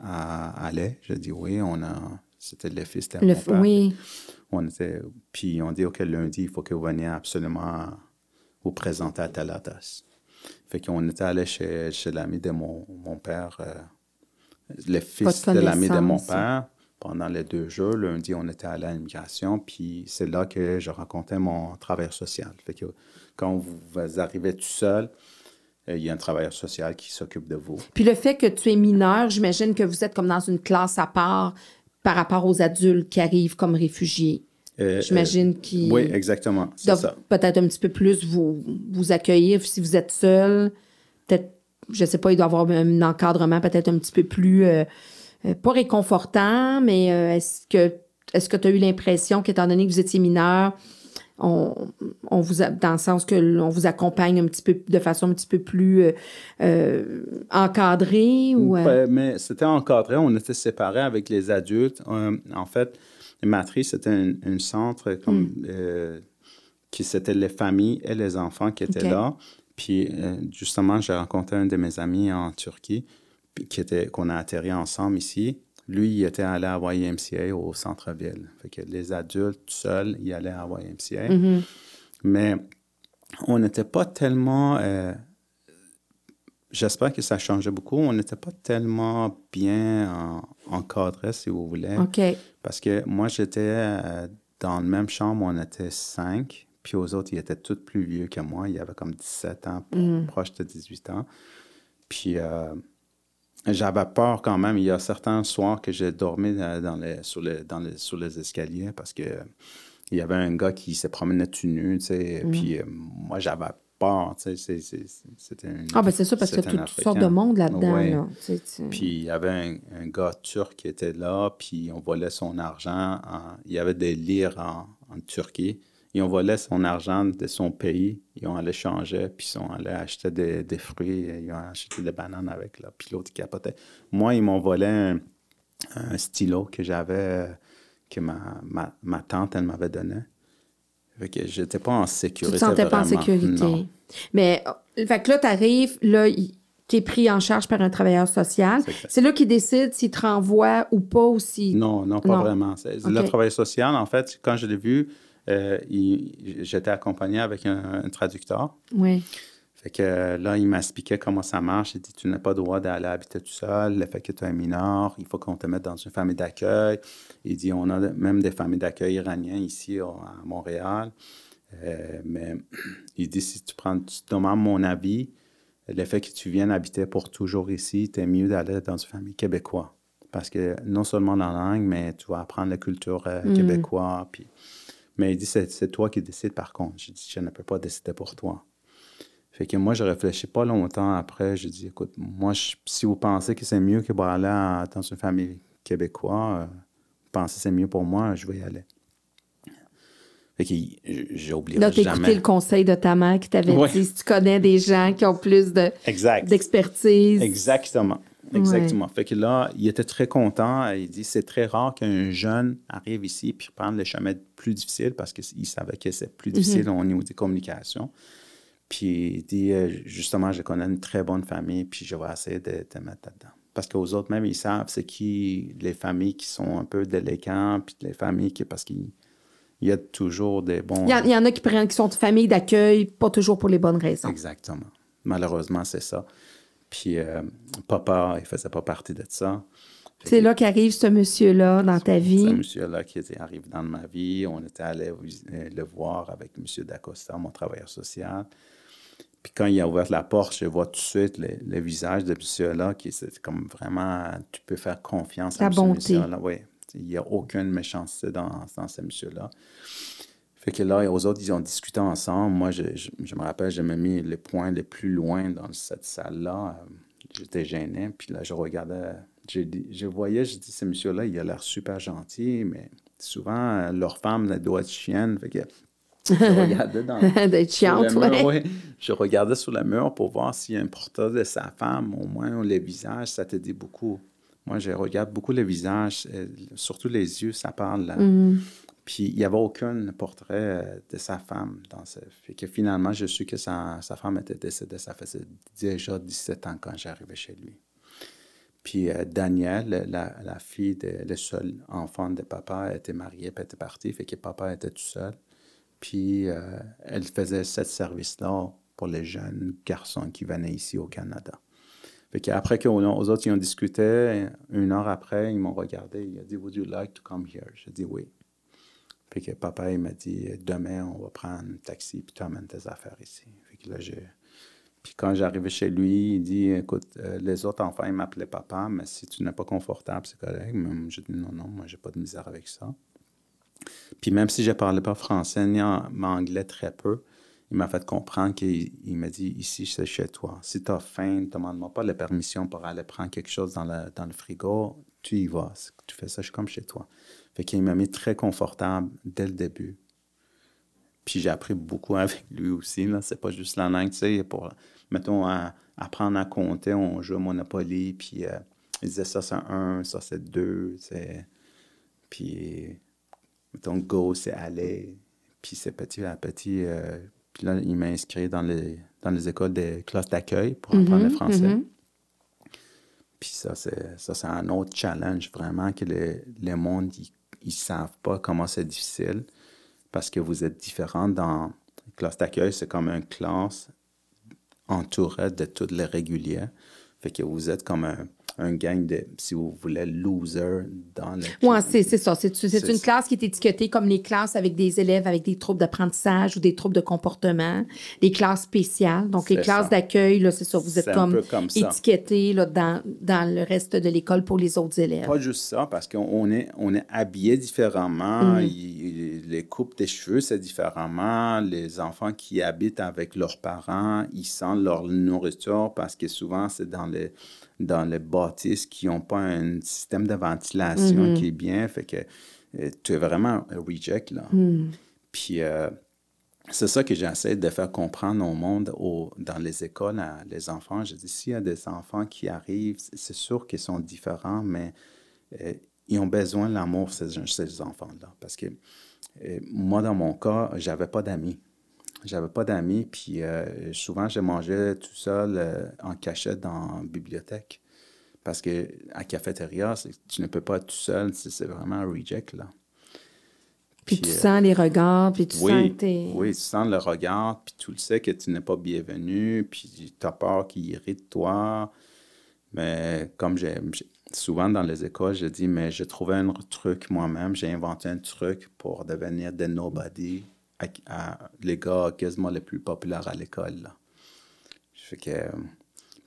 B: à, aller? J'ai dit oui, on a. C'était le fils de
A: mon Oui.
B: On était, puis ils ont dit, OK, lundi, il faut que vous veniez absolument vous présenter à telle Fait qu'on était allé chez, chez l'ami de mon, mon père, euh, le fils de l'ami de mon père pendant les deux jours. Lundi, on était à l'immigration, puis c'est là que je rencontrais mon travailleur social. Fait que quand vous arrivez tout seul, euh, il y a un travailleur social qui s'occupe de vous.
A: Puis le fait que tu es mineur, j'imagine que vous êtes comme dans une classe à part par rapport aux adultes qui arrivent comme réfugiés. Euh, j'imagine euh, qu'ils
B: oui, exactement.
A: doivent peut-être un petit peu plus vous, vous accueillir si vous êtes seul. Peut-être, je ne sais pas, il doit y avoir un encadrement peut-être un petit peu plus euh, pas réconfortant, mais euh, est-ce que est-ce que tu as eu l'impression qu'étant donné que vous étiez mineur, on, vous a, dans le sens que l'on vous accompagne un petit peu de façon un petit peu plus euh, encadrée ou
B: mais c'était encadré on était séparés avec les adultes en fait matrice c'était un, centre comme hmm. qui c'était les familles et les enfants qui étaient là. Puis euh, justement, j'ai rencontré un de mes amis en Turquie, qui était qu'on a atterri ensemble ici. Lui, il était allé à YMCA au centre-ville. Fait que les adultes seuls, ils allaient à YMCA.
A: Mm-hmm.
B: Mais on n'était pas tellement. euh, J'espère que ça changeait beaucoup. On n'était pas tellement bien en- encadrés, si vous voulez.
A: OK.
B: Parce que moi, j'étais euh, dans la même chambre, on était cinq. Puis aux autres, ils étaient tous plus vieux que moi. Ils avaient comme 17 ans, pro- proche de 18 ans. Puis euh, j'avais peur quand même. Il y a certains soirs que j'ai dormi dans dans les, sur, les, dans les, sur les escaliers parce que il y avait un gars qui se promenait tout nu, tu sais. Puis euh, moi, j'avais peur, tu sais. C'était un-
A: Ah, ben c'est ça, parce que toutes sortes de monde là-dedans.
B: Ouais.
A: Là. Tu sais, tu-
B: Puis il y avait un, un gars turc qui était là, puis on volait son argent. en- il y avait des lires en, en Turquie. Et on volait son argent de son pays. Ils ont allé changer, puis ils ont allé acheter des, des fruits. Ils ont acheté des bananes avec, là. Puis l'autre, il capotait. Moi, ils m'ont volé un, un stylo que j'avais, que ma, ma, ma tante, elle m'avait donné. Fait que j'étais pas en
A: tu
B: sécurité.
A: te sentais pas en sécurité.
B: Non.
A: Mais, euh, fait que là, tu arrives, là, tu es pris en charge par un travailleur social.
B: C'est
A: là qu'il décide s'il te renvoie ou pas, ou si.
B: Non, non, pas
A: Non.
B: vraiment. Le travail social, en fait, quand je l'ai vu, euh, j'étais accompagné avec un, un traducteur.
A: Oui.
B: Fait que là, il m'expliquait comment ça marche. Il dit Tu n'as pas le droit d'aller habiter tout seul. Le fait que tu es un mineur, il faut qu'on te mette dans une famille d'accueil. Il dit On a même des familles d'accueil iraniennes ici au- à Montréal. Euh, mais *clears throat* il dit Si tu prends, tu demandes mon avis, le fait que tu viennes habiter pour toujours ici, tu es mieux d'aller dans une famille québécoise. Parce que non seulement la langue, mais tu vas apprendre la culture euh, québécoise. Puis... Mais il dit c'est, toi qui décides par contre. Je dis Je ne peux pas décider pour toi. Fait que moi, je réfléchis pas longtemps après. Je dis, écoute, moi, je- si vous pensez que c'est mieux que à- dans une famille québécoise, euh, vous pensez que c'est mieux pour moi, je vais y aller. Fait que j- j'ai oublié
A: Là, tu
B: jamais.
A: écouté le conseil de ta mère qui t'avait
B: Ouais.
A: dit si tu connais des gens qui ont plus de, d'expertise.
B: Exactement. Exactement. Fait que là, il était très content. Il dit c'est très rare qu'un jeune arrive ici puis prenne le chemin plus difficile parce qu'il savait que c'est plus difficile au niveau des communications. Puis il dit euh, justement, je connais une très bonne famille puis je vais essayer de te mettre là-dedans. Parce qu'aux autres, même, ils savent c'est qui les familles qui sont un peu déléquentes puis les familles qui. Parce qu'il il y a toujours des bons.
A: Il y, en- il y en a qui prennent, qui sont de famille d'accueil, pas toujours pour les bonnes raisons.
B: Exactement. Malheureusement, c'est ça. Puis euh, papa, il faisait pas partie de ça.
A: C'est là qu'arrive ce monsieur-là dans ta
B: Ce
A: vie.
B: monsieur-là qui était arrivé dans ma vie, on était allé euh, le voir avec M. Dacosta, mon travailleur social. Puis quand il a ouvert la porte, je vois tout de suite le, le visage de monsieur-là qui c'est comme vraiment, tu peux faire confiance
A: La
B: à ce
A: bonté.
B: monsieur-là. Oui, il n'y a aucune méchanceté dans, dans ce monsieur-là. Fait que là, aux autres, ils ont discuté ensemble. Moi, je, je, je me rappelle, j'ai même mis les points les plus loin dans cette salle-là. Euh, J'étais gêné. Puis là, je regardais, je, je voyais, je dis, ce monsieur-là, il a l'air super gentil, mais souvent, leur femme, elle doit être chienne. Fait que je *laughs* regardais dans, sur le mur,
A: ouais.
B: ouais. Je regardais sur le mur pour voir s'il y a un portrait de sa femme, au moins le visage, ça te dit beaucoup. Moi, je regarde beaucoup le visage, euh, surtout les yeux, ça parle. là.
A: Mm.
B: Puis il n'y avait aucun portrait euh, de sa femme dans ce. Fait que finalement, je suis que sa, sa femme était décédée. Ça faisait déjà 17 ans quand j'arrivais chez lui. Puis euh, Danielle, la, la fille, de, le seul enfant de papa, était mariée, puis était partie. Fait que papa était tout seul. Puis euh, elle faisait ce service-là pour les jeunes garçons qui venaient ici au Canada. Fait qu'après qu'aux aux autres, ils ont discuté, une heure après, ils m'ont regardé. Il a dit, Would you like to come here? J'ai dit oui. Fait que papa, il m'a dit, demain, on va prendre un taxi, puis tu amènes tes affaires ici. Fait que là, j'ai... Puis quand j'arrivais chez lui, il dit, écoute, euh, les autres enfants, ils m'appelaient papa, mais si tu n'es pas confortable, c'est correct. Mais j'ai dit, non, non, moi, j'ai pas de misère avec ça. Puis même si je parlais pas français ni anglais très peu, il m'a fait comprendre qu'il il m'a dit ici c'est chez toi. Si tu as faim, ne demande-moi pas la permission pour aller prendre quelque chose dans le frigo. Tu y vas. Tu fais ça comme chez toi. Fait qu'il m'a mis très confortable dès le début. Puis j'ai appris beaucoup *laughs* avec lui aussi. Là. C'est pas juste la langue, tu sais, pour, mettons, à- apprendre à compter, on joue au Monopoly, puis euh, il disait ça c'est un, ça c'est deux, c'est... Puis, mettons, go, c'est aller. puis c'est petit à petit. euh, puis là, il m'a inscrit dans les, dans les écoles des classes d'accueil pour apprendre le
A: Mhm,
B: français.
A: mhm.
B: Puis ça, c'est, ça, c'est un autre challenge, vraiment, que le, le monde, ils ne savent pas comment c'est difficile parce que vous êtes différents dans la classe d'accueil. C'est comme une classe entourée de toutes les réguliers. Fait que vous êtes comme un, un gang de, si vous voulez, losers dans le
A: Oui, c'est c'est ça. C'est c'est
B: C'est
A: une
B: ça.
A: classe qui est étiquetée comme les classes avec des élèves avec des troubles d'apprentissage ou des troubles de comportement, des classes spéciales. Donc, les classes
B: ça.
A: d'accueil, là, c'est ça. Vous êtes comme,
B: comme
A: étiquetés là, dans, dans le reste de l'école pour les autres élèves.
B: Pas juste ça, parce qu'on on est, on est habillé différemment. Il- les coupes des cheveux, c'est différemment. Les enfants qui habitent avec leurs parents, ils sentent leur nourriture parce que souvent, c'est dans les, dans les bâtisses qui n'ont pas un système de ventilation qui est bien. Fait que euh, tu es vraiment un reject, là. Puis euh, c'est ça que j'essaie de faire comprendre au monde, au- dans les écoles, à les enfants. Je dis, s'il y a des enfants qui arrivent, c'est- sûr qu'ils sont différents, mais euh, ils ont besoin de l'amour, ces, ces enfants-là. Parce que moi, dans mon cas, j'avais pas d'amis. J'avais pas d'amis, puis euh, souvent, je mangeais tout seul euh, en cachette dans la bibliothèque. Parce que à cafétéria, tu ne peux pas être tout seul, c'est vraiment un reject, là.
A: Puis tu
B: euh,
A: sens les regards, puis tu sens
B: oui,
A: que t'es...
B: oui, tu sens le regard, puis tu le sais que tu n'es pas bienvenu, puis tu as peur qu'il irrite toi. Mais comme j'ai j'ai- souvent dans les écoles, je dis, mais j'ai trouvé un truc moi-même, j'ai inventé un truc pour devenir des nobody, à, à- les gars quasiment les plus populaires à l'école. fais que.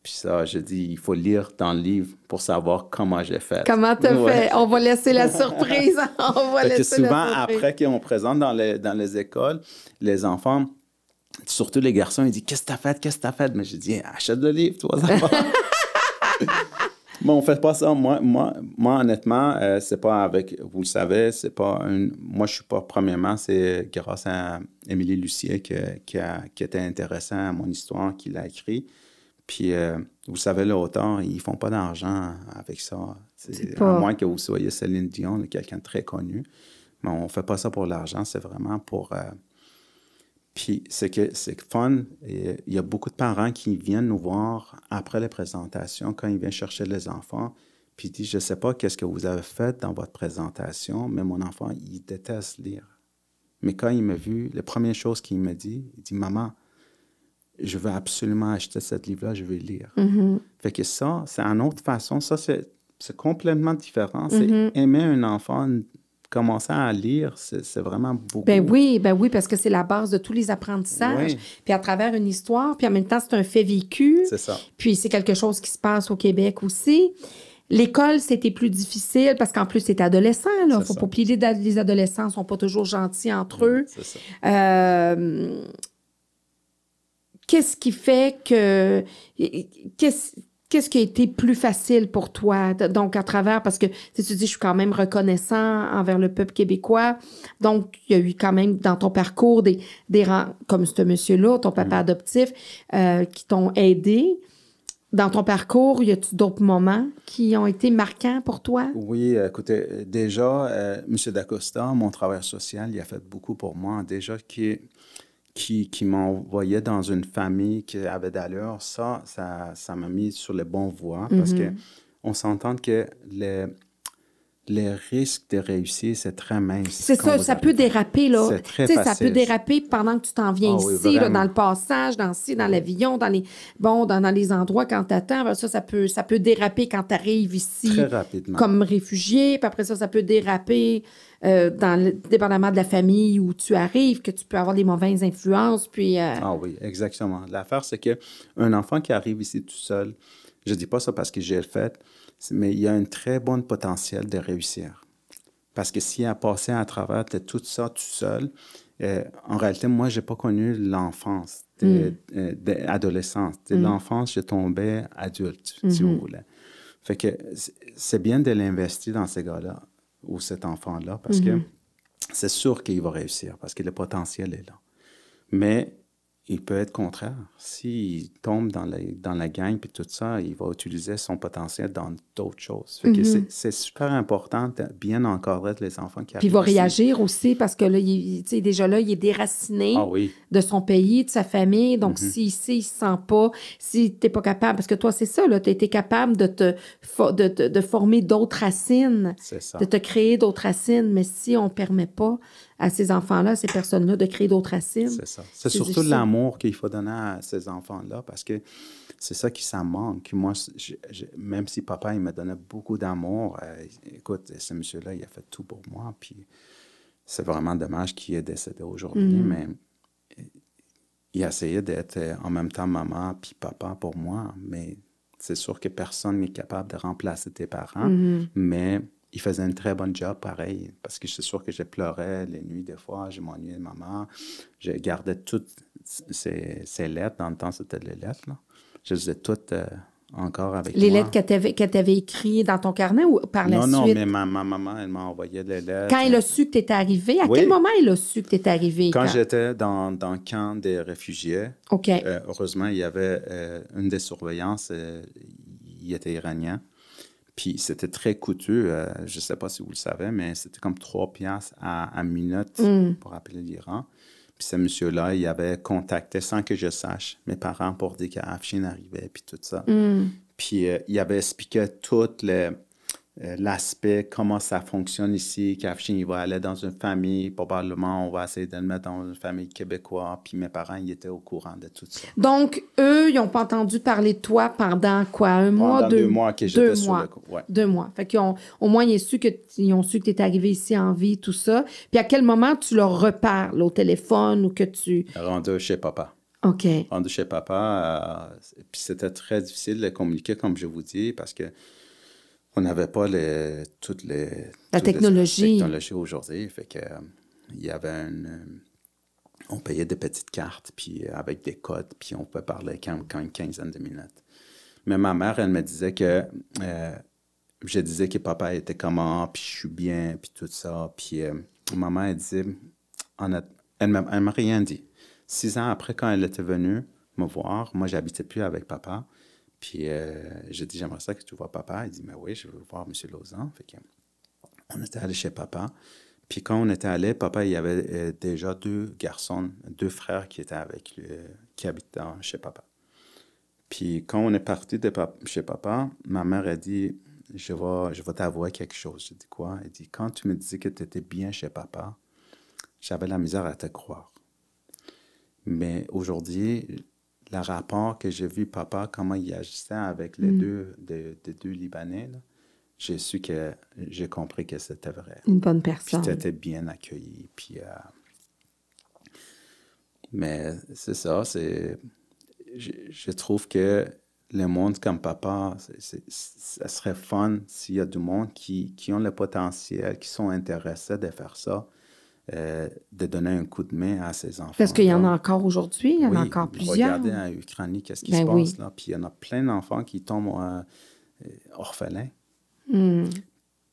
B: Puis ça, je dis, il faut lire dans le livre pour savoir comment j'ai fait.
A: Comment t'as
B: Ouais.
A: fait? On va laisser la *laughs* surprise. *laughs* On va
B: Fait que souvent,
A: la surprise.
B: après qu'on présente dans les, dans les écoles, les enfants, surtout les garçons, ils disent Qu'est-ce que t'as fait? Qu'est-ce que t'as fait Mais je dis Achète le livre, toi, ça va. *laughs* Bon, on fait pas ça. Moi, moi, moi honnêtement, euh, c'est pas avec, vous le savez, c'est pas une, moi, je suis pas, premièrement, c'est grâce à Émilie Lucier que- qui, a, qui était intéressant à mon histoire, qui l'a écrit. Puis, euh, vous savez, l'auteur, ils font pas d'argent avec ça. C'est- À moins que vous soyez Céline Dion, quelqu'un de très connu. Mais on fait pas ça pour l'argent, c'est vraiment pour... euh, puis c'est que c'est fun. Et il y a beaucoup de parents qui viennent nous voir après les présentations, quand ils viennent chercher les enfants, puis ils disent, je ne sais pas qu'est-ce que vous avez fait dans votre présentation, mais mon enfant, il déteste lire. Mais quand il m'a vu, la première chose qu'il me dit, il dit, maman, je veux absolument acheter ce livre-là, je veux lire.
A: Mm-hmm.
B: Fait que ça, c'est une autre façon. Ça, c'est c'est complètement différent. C'est
A: Mm-hmm.
B: aimer un enfant, commencer à lire, c'est vraiment beaucoup.
A: Ben oui, ben oui, parce que c'est la base de tous les apprentissages.
B: Oui.
A: Puis à travers une histoire, puis en même temps, c'est un fait vécu.
B: C'est ça.
A: Puis c'est quelque chose qui se passe au Québec aussi. L'école, c'était plus difficile parce qu'en plus, c'est adolescent. Il
B: C'est
A: faut
B: ça.
A: pas oublier les les adolescents ne sont pas toujours gentils entre eux.
B: C'est ça.
A: Euh, Qu'est-ce qui fait que. Qu'est-ce. Qu'est-ce qui a été plus facile pour toi? Donc, à travers, parce que sais, tu dis, je suis quand même reconnaissant envers le peuple québécois. Donc, il y a eu quand même dans ton parcours des, des comme ce monsieur-là, ton papa adoptif, euh, qui t'ont aidé. Dans ton parcours, y a-tu d'autres moments qui ont été marquants pour toi?
B: Oui, écoutez, déjà, euh, M. Dacosta, mon travailleur social, il a fait beaucoup pour moi. Déjà, qui, qui, qui m'envoyait dans une famille qui avait d'allure, ça, ça, ça m'a mis sur les bons voies parce que on s'entend que les, les risques de réussir, c'est très mince.
A: C'est ça, ça peut déraper, là.
B: C'est très
A: Tu ça peut déraper pendant que tu t'en viens
B: Ah oui,
A: ici, là, dans le passage, dans dans l'avion, dans les bon, dans, dans les endroits quand t'attends. Ça, ça peut, ça peut déraper quand tu arrives ici
B: Très rapidement.
A: comme réfugié. Puis après ça, ça peut déraper euh, dans le, dépendamment de la famille où tu arrives, que tu peux avoir des mauvaises influences. Puis euh,
B: Ah oui, exactement. L'affaire, c'est qu'un enfant qui arrive ici tout seul, je ne dis pas ça parce que j'ai le fait, mais il y a un très bon potentiel de réussir. Parce que s'il a passé à travers tout ça tout seul, euh, en réalité, moi, je n'ai pas connu l'enfance, de l'adolescence. De l'enfance, je tombais adulte, si vous voulez. Fait que c'est bien de l'investir dans ces gars-là ou cet enfant-là parce que c'est sûr qu'il va réussir, parce que le potentiel est là. Mais il peut être contraire. S'il tombe dans la, dans la gang puis tout ça, il va utiliser son potentiel dans d'autres choses.
A: Mhm.
B: c'est- super important de bien encadrer les enfants qui
A: Puis il va
B: ici.
A: réagir aussi parce que là, il, déjà là, il est déraciné
B: Ah oui,
A: de son pays, de sa famille. Donc,
B: Mhm.
A: si ici, il se sent pas, si tu n'es pas capable, parce que toi, c'est ça, tu as été capable de, te, de, de- de former d'autres racines, de te créer d'autres racines. Mais si on ne permet pas à ces enfants-là, à ces personnes-là, de créer d'autres racines,
B: C'est ça. C'est surtout l'amour qu'il faut donner à ces enfants-là parce que c'est ça qui ça manque. Moi, je- je- même si papa, il me donnait beaucoup d'amour, euh, écoute, ce monsieur-là, il a fait tout pour moi. Puis c'est vraiment dommage qu'il est décédé aujourd'hui,
A: Mhm.
B: mais euh, il a essayé d'être euh, en même temps maman puis papa pour moi. Mais c'est sûr que personne n'est capable de remplacer tes parents.
A: Mhm.
B: Mais il faisait un très bon job pareil, parce que c'est sûr que je pleurais les nuits des fois, je m'ennuyais de maman. Je gardais toutes ces, ces lettres, dans le temps c'était les lettres, là. Je les ai toutes euh, encore avec
A: les
B: moi.
A: lettres qu'elle t'avait, qu'elle t'avait écrites dans ton carnet ou par la
B: non, non,
A: suite?
B: mais ma, ma maman, elle m'a envoyé les lettres.
A: Quand elle a su que tu étais arrivé, à
B: Oui.
A: quel moment elle a su que tu étais arrivé?
B: Quand? j'étais dans, dans le camp des réfugiés,
A: OK.
B: euh, heureusement, il y avait euh, une des surveillances, il était iranien. Puis c'était très coûteux, euh, je ne sais pas si vous le savez, mais c'était comme 3 piastres à, à minute
A: Mm.
B: pour appeler l'Iran. Puis ce monsieur-là, il avait contacté, sans que je sache, mes parents pour dire qu'Afshin arrivait, puis tout ça.
A: Mm.
B: Puis euh, il avait expliqué tout le- euh, l'aspect, comment ça fonctionne ici, qu'Afshin, il va aller dans une famille, probablement on va essayer de le mettre dans une famille québécoise. Puis mes parents, ils étaient au courant de tout ça.
A: Donc, eux, ils n'ont pas entendu parler de toi pendant quoi? Un mois?
B: Pendant
A: deux,
B: deux mois que
A: deux
B: j'étais sur
A: mois.
B: le coup. Ouais.
A: Deux mois. Fait qu'ils ont, au moins, ils ont su que ils ont su que tu étais arrivé ici en vie, tout ça. Puis à quel moment tu leur reparles? Au téléphone ou que tu.
B: Rendu chez papa.
A: OK.
B: Rendu chez papa, euh, puis c'était très difficile de communiquer, comme je vous dis, parce que on n'avait pas les, toutes les...
A: La
B: toutes les
A: technologie.
B: technologies aujourd'hui. Fait que, il y avait une... on payait des petites cartes, puis euh, avec des codes, puis on pouvait parler quand, quand une quinzaine de minutes. Mais ma mère, elle me disait que... euh, je disais que papa était comment, puis je suis bien, puis tout ça. Puis euh, maman, elle disait... honnête- elle m'a elle m'a rien dit. Six ans après, quand elle était venue me voir, moi, j'habitais plus avec papa. Puis euh, j'ai dit, j'aimerais ça que tu vois papa. Il dit, mais oui, je veux voir M. Lausanne. On était allé chez papa. Puis quand on était allé, papa, il y avait euh, déjà deux garçons, deux frères qui étaient avec lui, euh, qui habitaient chez papa. Puis quand on est parti de chez papa, ma mère a dit, je vais, je vais t'avouer quelque chose. J'ai dit quoi? Elle dit, quand tu me disais que tu étais bien chez papa, j'avais la misère à te croire. Mais aujourd'hui, le rapport que j'ai vu papa, comment il agissait avec les deux, des des deux Libanais, là, j'ai su que j'ai compris que c'était vrai.
A: Une bonne
B: Puis
A: personne.
B: étais bien accueilli. Puis, euh, Mais c'est ça, c'est... Je, je trouve que le monde comme papa, ça serait fun s'il y a du monde qui, qui ont le potentiel, qui sont intéressés de faire ça, euh, de donner un coup de main à ces enfants.
A: Parce qu'il y en a encore aujourd'hui, il y en a encore plusieurs.
B: Regardez en Ukraine, qu'est-ce qui
A: Ben
B: se
A: oui.
B: passe là. Puis il y en a plein d'enfants qui tombent euh, euh, orphelins.
A: Hmm.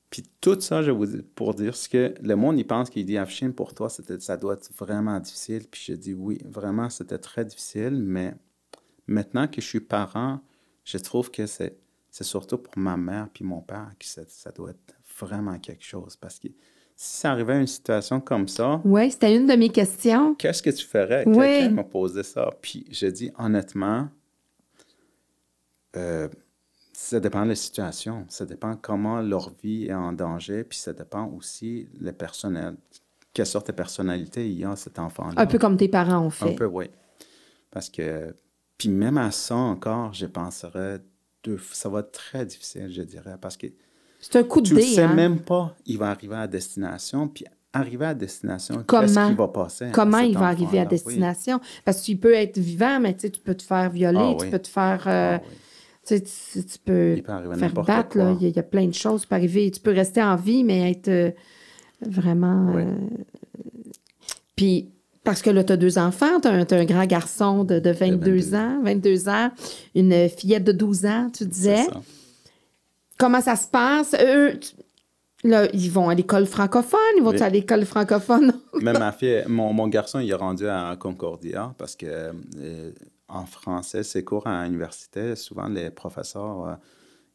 B: Puis tout ça, je vous dis, pour dire ce que le monde, il pense qu'il dit Afshin, pour toi, ça doit être vraiment difficile. Puis je dis oui, vraiment, c'était très difficile. Mais maintenant que je suis parent, je trouve que c'est, c'est surtout pour ma mère puis mon père que ça, ça doit être vraiment quelque chose. Parce que si ça arrivait à une situation comme ça,
A: Oui, c'était une de mes questions.
B: qu'est-ce que tu ferais?
A: Oui.
B: Quelqu'un m'a posé ça. Puis je dis honnêtement, euh, ça dépend de la situation. Ça dépend comment leur vie est en danger. Puis ça dépend aussi le personnel. Quelle sorte de personnalité il y a cet enfant-là.
A: Un peu comme tes parents ont fait.
B: Un peu, oui. Parce que, puis même à ça encore, je penserais, deux- ça va être très difficile, je dirais. Parce que
A: C'est un coup de
B: tu ne
A: dé,
B: sais
A: hein?
B: même pas, il va arriver à destination. Puis arriver à destination,
A: Comment?
B: qu'est-ce qui va passer?
A: Comment il va arriver à?
B: Oui.
A: destination? Parce que tu peux être vivant, mais tu tu peux te faire violer,
B: Ah
A: tu peux te faire... euh,
B: Ah oui.
A: tu, sais, tu, tu peux
B: Il peut
A: faire battre.
B: quoi.
A: Il y, a, il y a plein de choses qui peuvent arriver. Tu peux rester en vie, mais être euh, vraiment...
B: Oui.
A: euh, Puis, parce que là, tu as deux enfants, tu as, un grand garçon de, de 22
B: 22.
A: ans, 22 ans, une fillette de 12 ans, tu disais. Comment ça se passe? Eux, Là, ils vont à l'école francophone, ils vont
B: Oui.
A: à l'école francophone? *laughs*
B: Même ma fille, mon, mon garçon, il est rendu à Concordia parce que euh, en français, ses cours à l'université, souvent les professeurs, euh,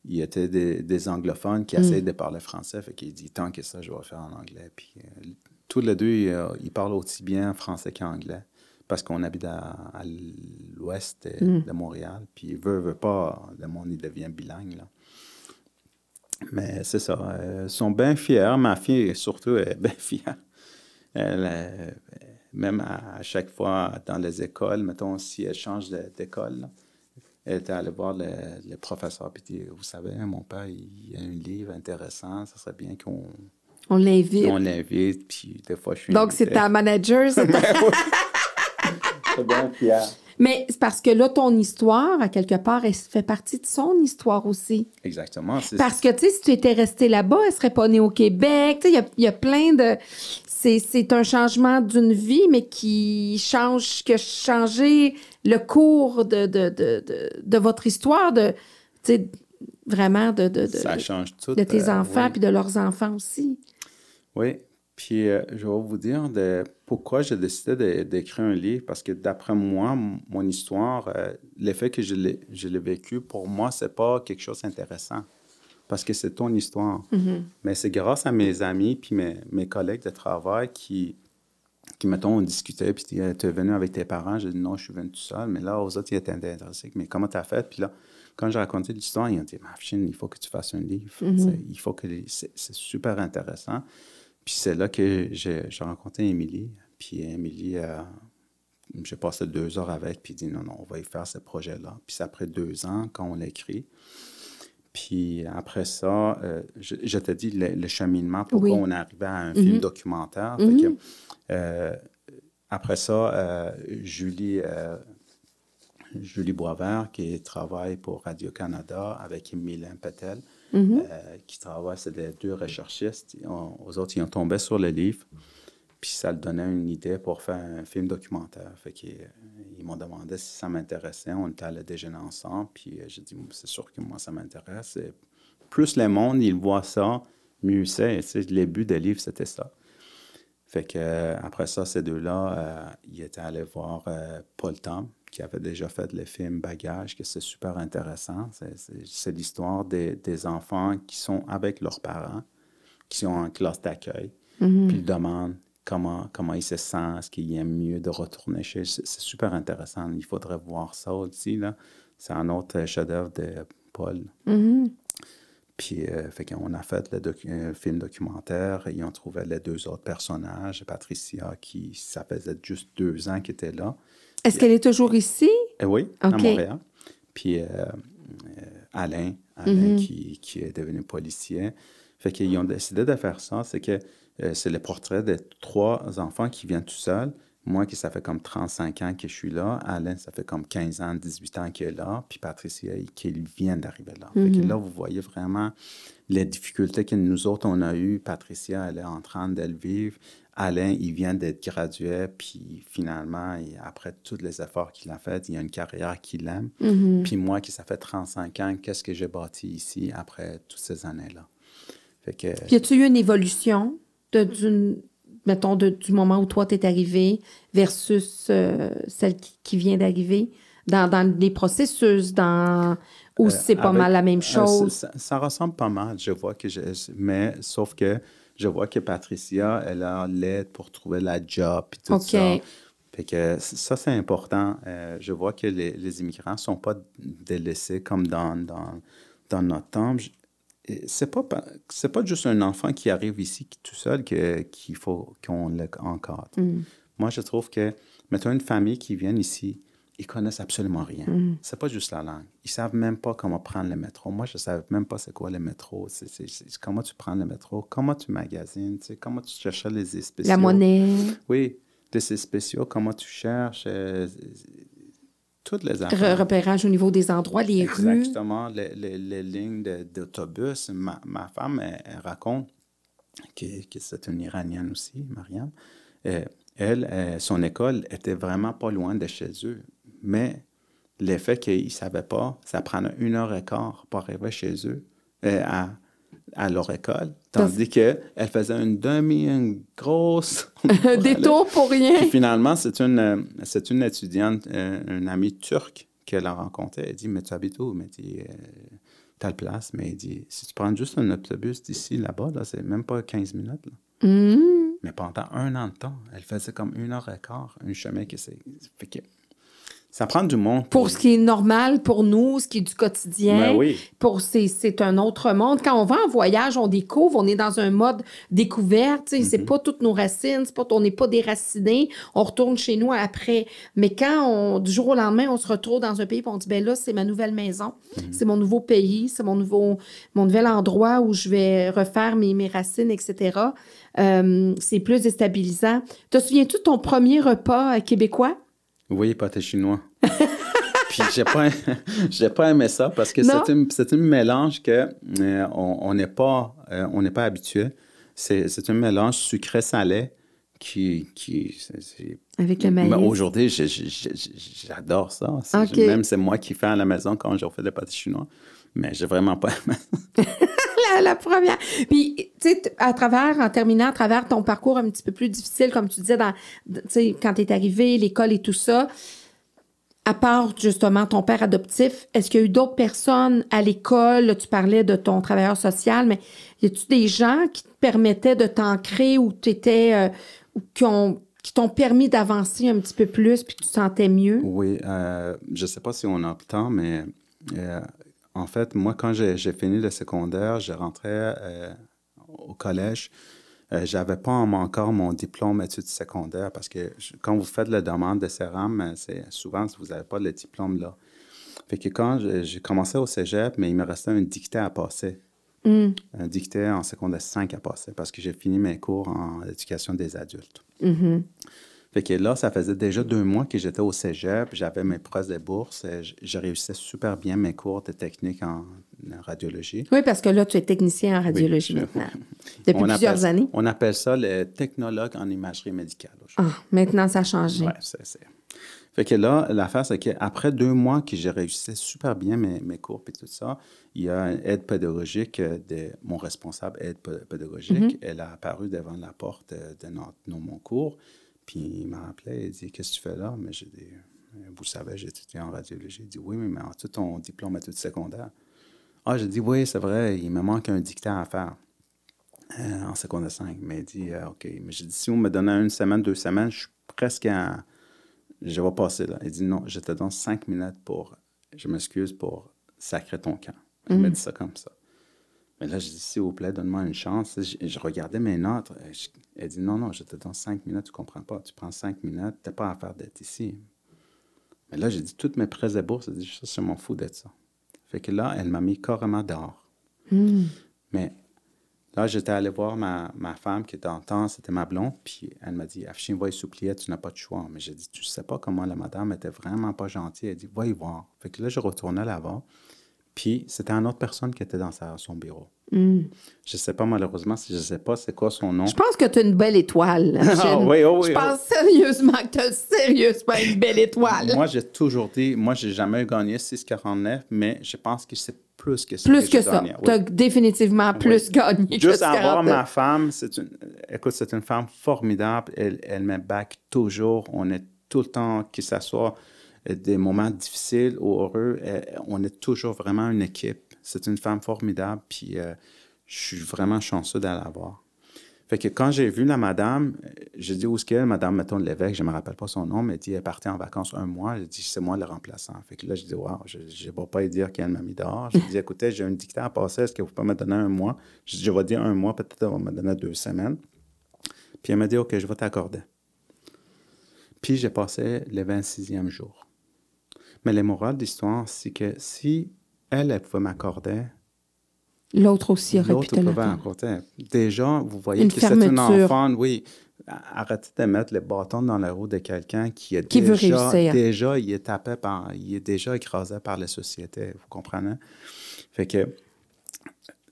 B: ils étaient des, des anglophones qui essaient de parler français. Fait qu'il dit, tant que ça, je vais le faire en anglais. Puis euh, tous les deux, ils, ils parlent aussi bien français qu'anglais parce qu'on habite à, à l'ouest de, de Montréal. Puis veut, veut pas, le monde, il devient bilingue, là. Mais c'est ça. euh, Ils sont bien fiers. Ma fille, surtout, est bien *laughs* fière. Elle, euh, même à, à chaque fois dans les écoles, mettons, si elle change d'école, elle était allée voir le, le professeur puis dit Vous savez, mon père, il y a un livre intéressant, ça serait bien qu'on
A: On l'invite.
B: qu'on l'invite. Puis des fois, je suis.
A: Donc, c'est ta manager, c'est *laughs* ta-
B: C'est bien fier.
A: Mais c'est parce que là, ton histoire, à quelque part, elle fait partie de son histoire aussi.
B: Exactement.
A: Parce que, tu sais, si tu étais resté là-bas, elle serait pas née au Québec. Tu sais, il y a, il y a plein de... C'est, c'est un changement d'une vie, mais qui change, que changer le cours de, de, de, de, de votre histoire, de, tu sais, vraiment de, de, de,
B: ça change tout.
A: de tes
B: euh,
A: enfants
B: oui.
A: puis de leurs enfants aussi.
B: Oui. Puis euh, je vais vous dire de pourquoi j'ai décidé d'écrire un livre. Parce que d'après moi, mon histoire, euh, l'effet que je l'ai vécu, pour moi, c'est pas quelque chose d'intéressant. Parce que c'est ton histoire. Mais c'est grâce à mes amis puis mes, mes collègues de travail qui, qui mettons, on discutait, puis tu es venu avec tes parents. J'ai dit non, je suis venu tout seul. Mais là, aux autres, ils étaient intéressés. Mais comment tu as fait? Puis là, quand j'ai raconté l'histoire, ils ont dit, ma fille, il faut que tu fasses un livre. C'est- Il faut que les- c'est c'est super intéressant. Puis c'est là que j'ai rencontré Émilie. Puis Émilie, euh, j'ai passé deux heures avec, puis dit non, non, on va y faire ce projet-là. Puis c'est après deux ans quand on l'a écrit. Puis après ça, euh, je, je te dis le, le cheminement, pourquoi
A: Oui.
B: on est arrivé à un film documentaire. Que, euh, après ça, Julie, Julie Boisvert, qui travaille pour Radio-Canada avec Patel, euh, qui travaille, c'est des deux recherchistes. Ont- aux autres, ils ont tombé sur le livre, puis ça leur donnait une idée pour faire un film documentaire. Fait qu'ils euh, ils m'ont demandé si ça m'intéressait. On était allés déjeuner ensemble, puis euh, j'ai dit, c'est sûr que moi, ça m'intéresse. Plus le monde, il voit ça, mieux c'est. Tu sais, Le but des livres, c'était ça. Fait que après ça, ces deux-là, ils étaient allés voir Paul Tom, qui avait déjà fait le film Bagage, que c'est super intéressant. C'est- l'histoire des, des enfants qui sont avec leurs parents, qui sont en classe d'accueil, puis ils demandent comment, comment ils se sentent, est-ce qu'ils aiment mieux de retourner chez C'est c'est super intéressant. Il faudrait voir ça aussi. C'est un autre chef-d'œuvre de Paul. Puis, euh, fait qu'on a fait le docu- un film documentaire. Ils ont trouvé les deux autres personnages. Patricia, qui, ça faisait juste deux ans qu'elle était là.
A: Est-ce qu'elle est toujours ici?
B: Eh oui, à. Montréal. Puis euh, euh, Alain, Alain qui, qui est devenu policier. Fait qu'ils ont décidé de faire ça. C'est que euh, c'est le portrait de trois enfants qui viennent tout seuls. Moi, qui ça fait comme 35 ans que je suis là. Alain, ça fait comme 15 ans, 18 ans qu'il est là. Puis Patricia, il- qui vient d'arriver là. Fait que là, vous voyez vraiment les difficultés que nous autres, on a eues. Patricia, elle est en train de le vivre. Alain, il vient d'être gradué, puis finalement, il- après tous les efforts qu'il a fait, il a une carrière qu'il aime. Puis moi, qui ça fait 35 ans, qu'est-ce que j'ai bâti ici après toutes ces années-là? Fait que,
A: Puis, y a-tu eu une évolution de, d'une, mettons, de- du moment où toi, t'es arrivé versus euh, celle qui, qui vient d'arriver? Dans, dans les processus, dans... Ou c'est pas
B: avec-
A: mal la même
B: euh,
A: chose?
B: ça, ça ressemble pas mal, je vois que je, mais sauf que je vois que Patricia, elle a l'aide pour trouver la job et tout ça. Fait que ça, c'est important. Euh, je vois que les, les immigrants ne sont pas délaissés comme dans, dans, dans notre temps. C'est pas, c'est pas juste un enfant qui arrive ici qui- tout seul que- qu'il faut qu'on l'encadre. Moi, je trouve que, mettons une famille qui vient ici, ils connaissent absolument rien. C'est pas juste la langue. Ils savent même pas comment prendre le métro. Moi, je savais même pas c'est quoi le métro. C'est, c'est- c'est comment tu prends le métro, comment tu magasines, tu sais, comment tu cherches les espèces.
A: La monnaie?
B: Oui, des essais spéciaux, comment tu cherches, euh, toutes les affaires.
A: repérage au niveau des endroits, les rues?
B: Exactement, les, les- les lignes de- d'autobus. Ma, ma femme, elle, elle raconte que, que c'est une Iranienne aussi, Mariam. Euh, elle, euh, son école était vraiment pas loin de chez eux. Mais le fait qu'ils ne savaient pas, ça prenait une heure et quart pour arriver chez eux, euh, à, à leur école, tandis qu'elle faisait une demi, une grosse... *laughs*
A: Détour pour rien.
B: Puis finalement, c'est une, euh, c'est une étudiante, euh, une amie turque qu'elle a rencontrée. Elle dit, mais tu habites où? Mais dit, telle place. Mais elle dit, si tu prends juste un autobus d'ici, là-bas, là, c'est même pas 15 minutes. Là.
A: Mmh.
B: Mais pendant un an de temps, elle faisait comme une heure et quart, un chemin qui s'est... Ça prend du monde.
A: Pour ce qui est normal pour nous, ce qui est du quotidien.
B: Ben oui.
A: Pour c'est, c'est un autre monde. Quand on va en voyage, on découvre, on est dans un mode découverte. sais, C'est pas toutes nos racines, c'est pas, on n'est pas déraciné. On retourne chez nous après. Mais quand on, du jour au lendemain, on se retrouve dans un pays et on dit ben là, c'est ma nouvelle maison, c'est mon nouveau pays, c'est mon nouveau, mon nouvel endroit où je vais refaire mes, mes racines, etc. Euh, c'est plus déstabilisant. Te souviens-tu de ton premier repas
B: Oui, pâté chinois. *laughs* Puis j'ai pas, *laughs* j'ai pas aimé ça parce que c'est un, mélange que euh, on on n'est pas, euh, on n'est pas habitué. C'est, un mélange sucré-salé qui,
A: Avec le maïs.
B: Mais aujourd'hui, j'adore ça. Même c'est moi qui fais à la maison quand je fais des pâtés chinois. Mais j'ai vraiment pas *laughs*
A: la, la première. Puis, tu sais, à travers, en terminant, à travers ton parcours un petit peu plus difficile, comme tu disais, dans, quand tu es arrivé, l'école et tout ça, à part justement ton père adoptif, est-ce qu'il y a eu d'autres personnes à l'école? Tu parlais de ton travailleur social, mais y a-tu des gens qui te permettaient de t'ancrer ou tu étais, ou qui ont qui t'ont permis d'avancer un petit peu plus puis que tu te sentais mieux?
B: Oui, euh, je sais pas si on a le temps, mais euh, en fait, moi, quand j'ai fini le secondaire, je rentrais euh, au collège. Euh, j'avais pas en- encore mon diplôme études secondaires parce que je- quand vous faites la demande de CERAM, euh, c'est souvent vous n'avez pas le diplôme là. Fait que quand j'ai commencé au cégep, mais il me restait un dicté à passer.
A: Hum,
B: Un dicté en secondaire 5 à passer parce que j'ai fini mes cours en éducation des adultes.
A: mhm.
B: Fait que là, ça faisait déjà deux mois que j'étais au cégep, j'avais mes preuves de bourse, et j- je réussissais super bien mes cours de technique en, en radiologie.
A: Oui, parce que là, tu es technicien en radiologie
B: je-
A: maintenant. *laughs* Depuis
B: On
A: plusieurs
B: appelle-
A: années.
B: On appelle ça le technologue en imagerie médicale. aujourd'hui.
A: Ah, maintenant, ça a changé.
B: Ouais, c'est, c'est- Fait que là, l'affaire, c'est qu'après deux mois que j'ai réussi super bien mes, mes cours et tout ça, il y a une aide pédagogique euh, de mon responsable aide pé- pédagogique. Elle a apparu devant la porte euh, de, notre, de mon cours. Puis il m'a appelé et dit Qu'est-ce que tu fais là? Mais j'ai dit Vous savez, j'ai étudié en radiologie. Il dit Oui, mais en tout ton diplôme études secondaires. Ah, j'ai dit Oui, c'est vrai, il me manque un dictat à faire. Euh, en secondaire 5. Mais il dit, euh, OK. Mais j'ai dit, si vous me donnez une semaine, deux semaines, je suis presque à... Je vais passer là. Il dit, non, je te donne cinq minutes pour... Je m'excuse pour sacrer ton camp. Il m'a dit ça comme ça. Mais là, je dis, s'il vous plaît, donne-moi une chance. Je, je regardais mes notes. euh, je- elle dit, non, non, je te donne cinq minutes, tu comprends pas. Tu prends cinq minutes, tu n'as pas affaire d'être ici. Mais là, j'ai dit, toutes mes prêts et bourses, elle dit, ça, je m'en fous d'être ça. Fait que là, elle m'a mis carrément dehors. Mais là, j'étais allé voir ma, ma femme qui était en temps, c'était ma blonde, puis elle m'a dit Afshin, va y supplier, tu n'as pas de choix. Mais j'ai dit Tu sais pas comment la madame était vraiment pas gentille. Elle dit Va y voir. Fait que là, je retournais là-bas, puis c'était une autre personne qui était dans sa- son bureau. Je sais pas, malheureusement, si je sais pas c'est quoi son nom.
A: Je pense que tu as une belle étoile. *laughs*
B: Ah,
A: Jen.
B: oui, oh, oui,
A: Je
B: oh.
A: pense sérieusement que tu as sérieusement une belle étoile.
B: Moi, j'ai toujours dit Moi, j'ai jamais gagné 6,49, mais je pense que c'est plus que ça.
A: plus que ça.
B: gagné. Oui.
A: Tu as définitivement plus gagné que
B: Juste
A: ce
B: avoir
A: 49.
B: ma femme, c'est une, écoute, c'est une femme formidable. Elle, elle me back toujours. On est tout le temps, que ce soit euh, des moments difficiles ou heureux, euh, on est toujours vraiment une équipe. C'est une femme formidable, puis euh, je suis vraiment chanceux de l'avoir. Fait que quand j'ai vu la madame, euh, j'ai dit où est-ce qu'elle, madame, mettons l'évêque, je me rappelle pas son nom, mais elle dit, elle partie en vacances un mois. J'ai dit, c'est moi le remplaçant. Fait que là, je dis, wow, je ne vais pas lui dire qu'elle m'a mis dehors. J'ai dit, écoutez, j'ai un dictat à passer, est-ce que vous pouvez me donner un mois? Je je vais dire un mois, peut-être elle va me donner deux semaines. Puis elle m'a dit, OK, je vais t'accorder. Puis j'ai passé le 26e jour. Mais le moral de l'histoire, c'est que si elle, elle pouvait m'accorder,
A: L'autre aussi aurait pu
B: L'autre
A: te
B: pouvait
A: l'attendre.
B: accorder. Déjà, vous voyez
A: Une
B: que c'est
A: fermeture.
B: enfant, oui. Arrêtez de mettre le bâton dans la roue de quelqu'un qui est
A: Qui veut
B: déjà,
A: réussir.
B: déjà, il est tapé par, il est déjà écrasé par la société, vous comprenez? Fait que,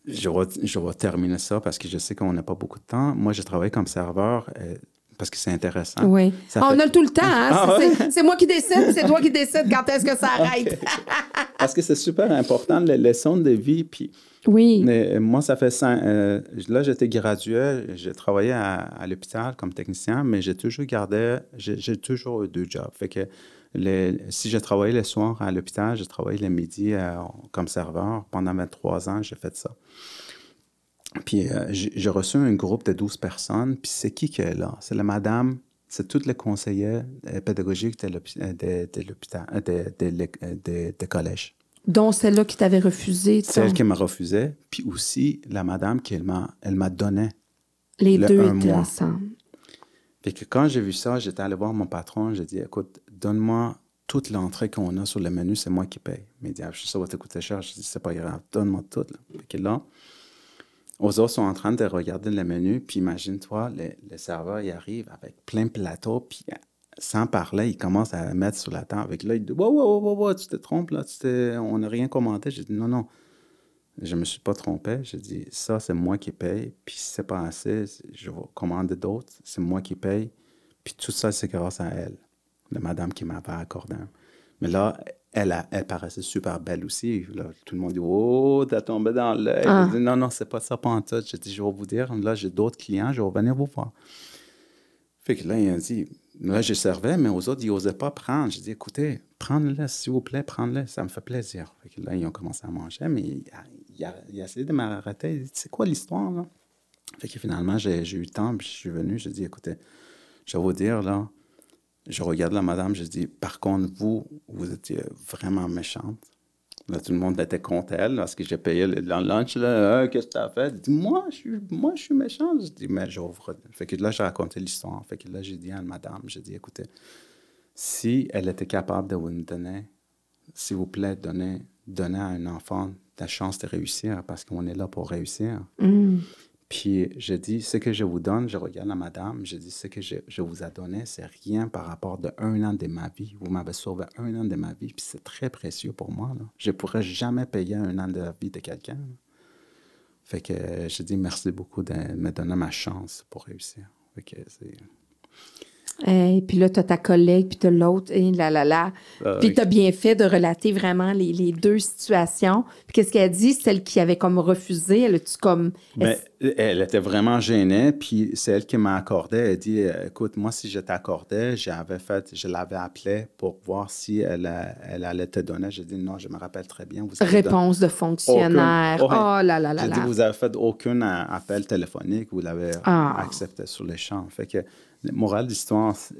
B: je vais, je vais terminer ça parce que je sais qu'on n'a pas beaucoup de temps. Moi, j'ai travaillé comme serveur euh, parce que c'est intéressant.
A: Oui.
B: Ça
A: Ah,
B: fait-
A: On a le tout le temps. hein.
B: Ah,
A: C'est-
B: ouais?
A: moi qui décide, c'est toi qui décides quand est-ce que ça arrête. *laughs*
B: Parce que c'est super important, les leçons de vie. Puis
A: Oui.
B: mais moi, ça fait cinq. euh, là, j'étais gradué, j'ai travaillé à, à l'hôpital comme technicien, mais j'ai toujours gardé, j'ai j'ai toujours eu deux jobs. Fait que les- si j'ai travaillé le soir à l'hôpital, j'ai travaillé le midi euh, comme serveur. Pendant 23 ans, j'ai fait ça. Puis euh, j'ai reçu un groupe de 12 personnes. Puis c'est qui qui est là? C'est la madame, c'est toutes les conseillers euh, pédagogiques de euh, l'hôpital, euh, de, de, l'é- euh, de- de collège.
A: Dont celle-là qui t'avait refusé. ton-
B: Celle qui m'a refusé, puis aussi la madame qui elle m'a donné.
A: Les
B: le
A: deux étaient ensemble.
B: Fait que quand j'ai vu ça, j'étais allé voir mon patron, j'ai dit écoute, donne-moi toute l'entrée qu'on a sur le menu, c'est moi qui paye. Mais il dit ah, je sais ça va te coûter cher, je dis c'est pas grave, donne-moi tout. Là. Fait que là, aux autres sont en train de regarder le menu, puis imagine-toi, le, le serveur il arrive avec plein de plateaux, puis euh, sans parler, il commence à mettre sur la table. Avec là, il dit wow, wow, wow, wow, tu te trompes là, tu on n'a rien commenté. J'ai dit non, non. Je me suis pas trompé. J'ai dit, ça, c'est moi qui paye. Puis si c'est pas assez, je vais commander d'autres. C'est moi qui paye. Puis tout ça, c'est grâce à elle, la madame qui m'avait accordé. Mais là, elle, a- elle paraissait super belle aussi. Là, tout le monde dit, oh, t'as tombé dans l'œil.
A: Ah.
B: Non, non, c'est pas ça, pas en tout. J'ai dit, je vais vous dire, là, j'ai d'autres clients, je vais venir vous voir. Fait que là, il a dit, là, je servais, mais aux autres, ils n'osaient pas prendre. J'ai dit, écoutez, prenez-le, s'il vous plaît, prenez-le, ça me fait plaisir. Fait que là, ils ont commencé à manger, mais il a, il a- il a essayé de m'arrêter. Il dit, c'est quoi l'histoire, là? Fait que finalement, j'ai j'ai eu le temps, puis je suis venu, j'ai dit, écoutez, je vais vous dire, là, je regarde la madame, je dis, par contre, vous, vous étiez vraiment méchante. Là, tout le monde était contre elle parce que j'ai payé le, lunch. Ah, qu'est-ce que tu as fait? Moi, je suis, moi, je suis méchante. Je dis, mais j'ouvre. Fait que là, j'ai raconté l'histoire. Fait que là, j'ai dit à la madame, j'ai dit, écoutez, si elle était capable de vous donner, s'il vous plaît, donnez à un enfant la chance de réussir parce qu'on est là pour réussir.
A: Mm.
B: Puis je dis, ce que je vous donne, je regarde la madame, je dis, ce que je, je vous ai donné, c'est rien par rapport de un an de ma vie. Vous m'avez sauvé un an de ma vie, puis c'est très précieux pour moi. Je ne pourrais jamais payer un an de la vie de quelqu'un. Fait que je dis merci beaucoup de me donner ma chance pour réussir. Fait que c'est...
A: Et puis là, tu as ta collègue, puis tu as l'autre, et là, là, là.
B: Ah,
A: puis tu as bien fait de relater vraiment les, les deux situations. Puis qu'est-ce qu'elle dit, celle qui avait comme refusé, elle a-tu comme.
B: Mais elle était vraiment gênée, puis c'est elle qui m'a accordé. Elle dit euh, Écoute, moi, si je t'accordais, j'avais fait, je l'avais appelée pour voir si elle, a- elle allait te donner. J'ai dit Non, je me rappelle très bien. Vous
A: Réponse de fonctionnaire.
B: Aucun-
A: Oh
B: ouais.
A: là là là
B: J'ai dit. Vous avez fait aucun euh, appel téléphonique, vous l'avez
A: Ah.
B: accepté sur les champs. Fait que, le moral de l'histoire, c'est-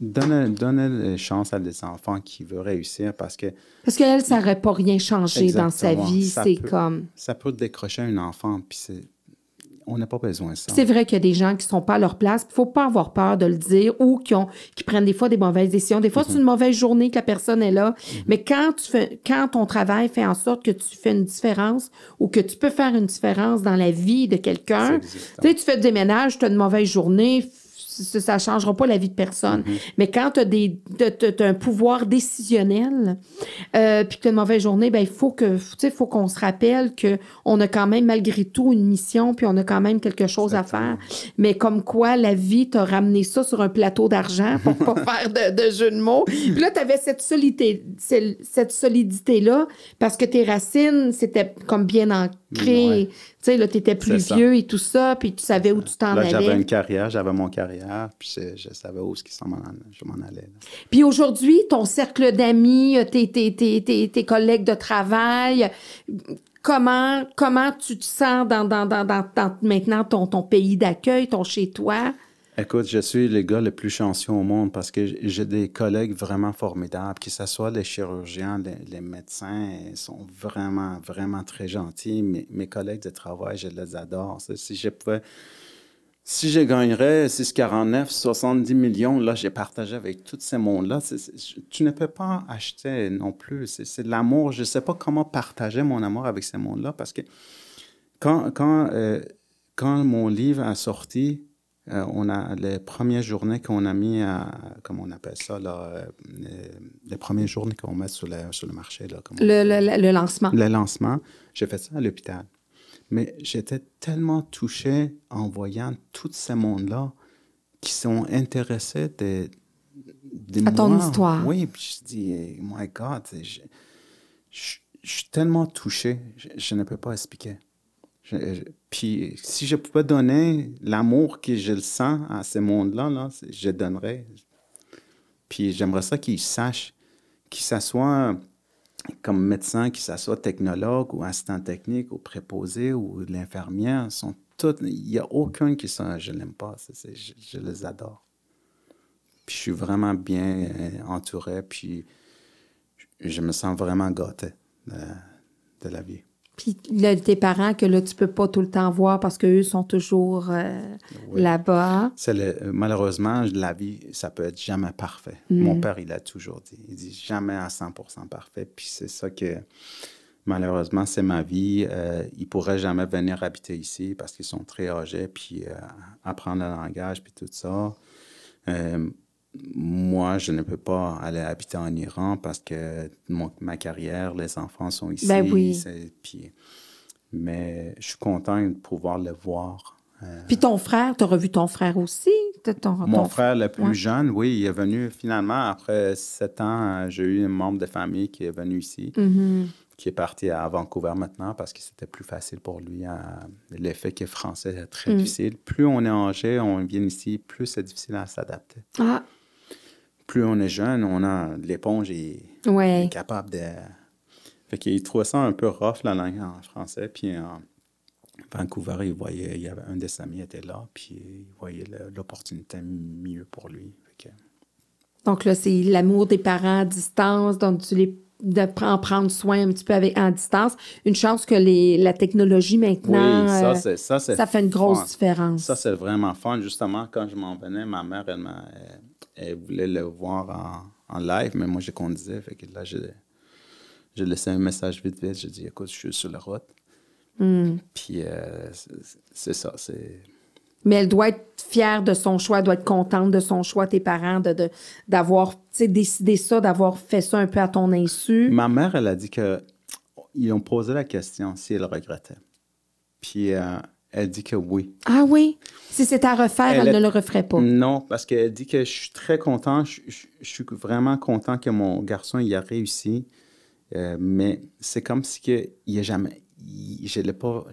B: donnez, donnez la chance à des enfants qui veulent réussir parce que
A: Parce qu'elle, ça n'aurait pas rien changé dans sa vie.
B: Ça
A: C'est
B: peut-
A: comme.
B: ça peut décrocher un enfant, puis c'est. On n'a pas besoin de ça.
A: C'est vrai qu'il y a des gens qui sont pas à leur place. Il faut pas avoir peur de le dire ou qui, ont, qui prennent des fois des mauvaises décisions. Des fois, c'est une mauvaise journée que la personne est là. Mais quand, tu fais, quand ton travail fait en sorte que tu fais une différence ou que tu peux faire une différence dans la vie de quelqu'un, tu sais, tu fais du ménage, tu as une mauvaise journée, ça ne changera pas la vie de personne. Mais quand tu as, un pouvoir décisionnel, euh, puis que tu as une mauvaise journée, ben, il faut que, faut qu'on se rappelle qu'on a quand même malgré tout une mission, puis on a quand même quelque chose à faire. Mais comme quoi, la vie t'a ramené ça sur un plateau d'argent pour pas *laughs* faire de, de jeu de mots. Puis là, tu avais cette solidité, cette solidité-là, parce que tes racines, c'était comme bien ancré.
B: Ouais.
A: Tu sais, là, tu étais plus vieux et tout ça, puis tu savais où tu t'en
B: Là, j'avais
A: allais.
B: une carrière, j'avais mon carrière, puis je, je savais où ce qui s'en m'en allait- je m'en allais. là.
A: Puis aujourd'hui, ton cercle d'amis, tes, tes, tes, tes, tes collègues de travail, comment, comment tu te sens dans, dans, dans, dans, dans maintenant ton, ton pays d'accueil, ton chez-toi?
B: Écoute, je suis le gars le plus chanceux au monde parce que j'ai des collègues vraiment formidables, que ce soit les chirurgiens, les, médecins, ils sont vraiment, vraiment très gentils. Mes, collègues de travail, je les adore. Si je pouvais, si je gagnerais 6,49, 70 millions, là, j'ai partagé avec tout ce monde-là. C'est- c'est- je- tu ne peux pas acheter non plus. C'est de l'amour. Je ne sais pas comment partager mon amour avec ce monde-là parce que quand, quand, euh, quand mon livre a sorti, euh, on a les premières journées qu'on a mis à, comment on appelle ça, là, euh, les premières journées qu'on met sur le, sur le marché, là,
A: Le, le, le- lancement.
B: le lancement, j'ai fait ça à l'hôpital. Mais j'étais tellement touché en voyant tout ce monde-là qui sont intéressés de, de
A: À ton histoire.
B: Oui, puis je dis, my God, je, je- je suis tellement touché, je, je ne peux pas expliquer. Puis si je pouvais donner l'amour que je le sens à ce monde-là, je donnerais. Puis j'aimerais ça qu'ils sachent, qu'ils s'assoient comme médecin, qu'ils s'assoient technologue ou assistant technique ou préposé ou l'infirmière, il n'y a aucun qui sont, je l'aime pas, je, les adore. Puis je suis vraiment bien euh, entouré, puis je, me sens vraiment gâté de, de la vie.
A: Puis là, tes parents que là, tu peux pas tout le temps voir parce qu'eux sont toujours euh,
B: Oui.
A: là-bas.
B: C'est le- malheureusement, la vie, ça peut être jamais parfait. Mon père, il a toujours dit. Il dit jamais à 100% parfait. Puis c'est ça que, malheureusement, c'est ma vie. Euh, ils pourraient jamais venir habiter ici parce qu'ils sont très âgés, puis euh, apprendre le langage, puis tout ça. Moi, je ne peux pas aller habiter en Iran parce que mon- ma carrière, les enfants sont ici.
A: Ben oui.
B: puis- mais je suis content de pouvoir le voir. Euh,
A: Puis ton frère, tu as revu ton frère aussi? Ton,
B: mon
A: ton-
B: frère le plus
A: ouais.
B: jeune, oui, il est venu finalement après sept ans. J'ai eu un membre de famille qui est venu ici,
A: Mhm.
B: qui est parti à Vancouver maintenant parce que c'était plus facile pour lui. le fait qu'il est français est très
A: Mm.
B: difficile. Plus on est âgé, on vient ici, plus c'est difficile à s'adapter.
A: Ah,
B: Plus on est jeune, on a l'éponge
A: ouais.
B: est capable de. Fait qu'il trouvait ça un peu rough la langue en français. Puis en Vancouver, il voyait, il y avait un de ses amis était là, puis il voyait l'opportunité mieux pour lui. Fait que-
A: Donc là, c'est l'amour des parents à distance, donc tu les de en prendre soin un petit peu avec, en distance. Une chance que les, la technologie maintenant,
B: oui, ça,
A: euh,
B: c'est, ça, c'est
A: ça fait une grosse
B: fun.
A: différence.
B: Ça, c'est vraiment fun. Justement, quand je m'en venais, ma mère, elle, m'a- elle, voulait le voir en, en live, mais moi, je conduisais. Fait que là, je, je laissais un message vite, vite. Je dis, écoute, je suis sur la route.
A: Hmm.
B: Puis, euh, c'est, ça. C'est...
A: Mais elle doit être fière de son choix, elle doit être contente de son choix, tes parents, de, de- d'avoir sais, décidé ça, d'avoir fait ça un peu à ton insu.
B: Ma mère, elle a dit que ils ont posé la question si elle regrettait. Puis, euh, elle dit que oui.
A: Ah oui? Si c'était à refaire, elle,
B: Elle
A: ne le referait pas.
B: Non, parce qu'elle dit que je suis très content. Je, je- je suis vraiment content que mon garçon il a réussi. Euh, mais c'est comme si que il a jamais. il- je ne l'ai pas,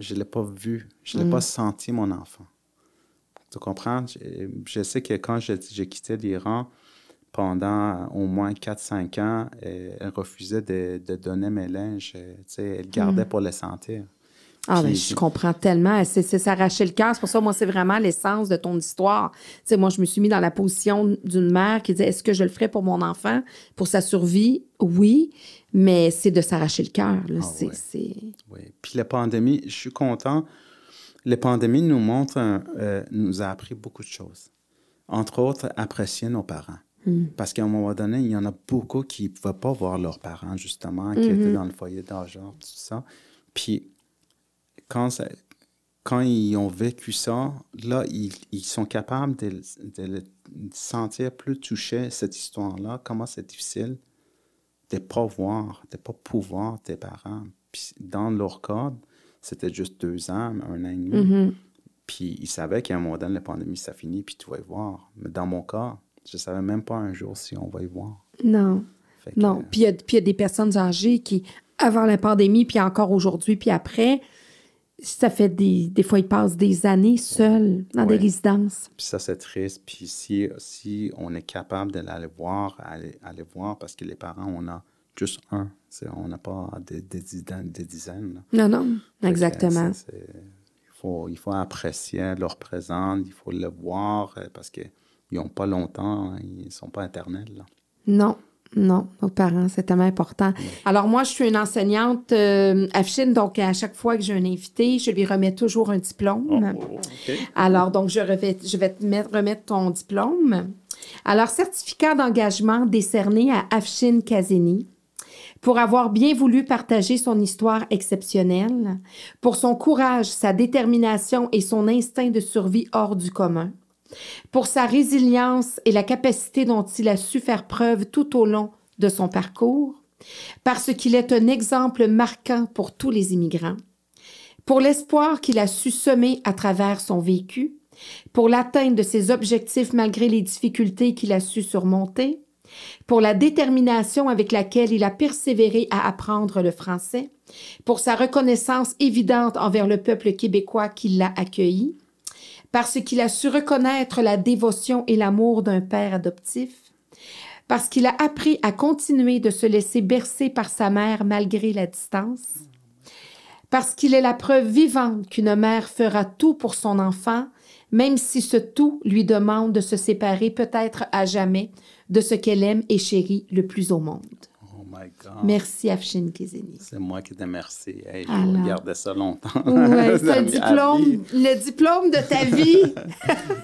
B: vu. Je ne l'ai pas senti, mon enfant. Tu comprends? Je, je sais que quand j'ai quitté l'Iran, pendant au moins 4-5 ans, euh, elle refusait de, de donner mes linges. euh, elle gardait pour les sentir.
A: Ah, ben, je comprends tellement. C'est, s'arracher le cœur. C'est pour ça, moi, c'est vraiment l'essence de ton histoire. Tu sais, moi, je me suis mis dans la position d'une mère qui disait est-ce que je le ferais pour mon enfant, pour sa survie? Oui, mais c'est de s'arracher le cœur.
B: Ah,
A: c'est-
B: Oui. Puis la pandémie, je suis content. La pandémie nous montre, un- euh, nous a appris beaucoup de choses. Entre autres, apprécier nos parents. Parce qu'à un moment donné, il y en a beaucoup qui ne pouvaient pas voir leurs parents, justement, qui étaient dans le foyer d'argent, tout ça. Puis, quand, ça- quand ils ont vécu ça, là, ils, ils sont capables de, de le sentir plus touché, cette histoire-là, comment c'est difficile de ne pas voir, de ne pas pouvoir tes parents. Puis dans leur cas, c'était juste deux ans, un an et demi.
A: Mhm.
B: Puis ils savaient qu'à un moment donné, la pandémie, ça finit, puis tu vas y voir. Mais dans mon cas, je ne savais même pas un jour si on va y voir.
A: Non.
B: Que,
A: Non. Puis il y a- puis il y, a des personnes âgées qui, avant la pandémie, puis encore aujourd'hui, puis après, ça fait des. Des fois, ils passent des années seuls dans des résidences.
B: Puis ça, c'est triste. Puis si, si on est capable d'aller voir, aller, aller voir, parce que les parents, on a juste un. On n'a pas des, des dizaines. Des dizaines là.
A: Non, non. Exactement.
B: il, faut, il faut apprécier leur présence, il faut le voir, euh, parce qu'ils n'ont pas longtemps, hein, ils ne sont pas éternels. là.
A: Non, non, nos parents, c'est tellement important. Alors moi, je suis une enseignante euh, à Chine, donc à chaque fois que j'ai un invité, je lui remets toujours un diplôme. Alors, donc, je, revais- je vais te mettre- remettre ton diplôme. Alors, certificat d'engagement décerné à Afshin Kazeni pour avoir bien voulu partager son histoire exceptionnelle, pour son courage, sa détermination et son instinct de survie hors du commun, pour sa résilience et la capacité dont il a su faire preuve tout au long de son parcours, parce qu'il est un exemple marquant pour tous les immigrants, pour l'espoir qu'il a su semer à travers son vécu pour l'atteinte de ses objectifs malgré les difficultés qu'il a su surmonter, pour la détermination avec laquelle il a persévéré à apprendre le français, pour sa reconnaissance évidente envers le peuple québécois qui l'a accueilli, parce qu'il a su reconnaître la dévotion et l'amour d'un père adoptif, parce qu'il a appris à continuer de se laisser bercer par sa mère malgré la distance, parce qu'il est la preuve vivante qu'une mère fera tout pour son enfant, même si ce tout lui demande de se séparer peut-être à jamais de ce qu'elle aime et chérit le plus au monde. Merci Afshin Kizeni.
B: C'est moi qui te remercie. Hey, je
A: Alors.
B: vais garder ça longtemps.
A: Ouais, *laughs* c'est un diplôme, le diplôme de ta vie.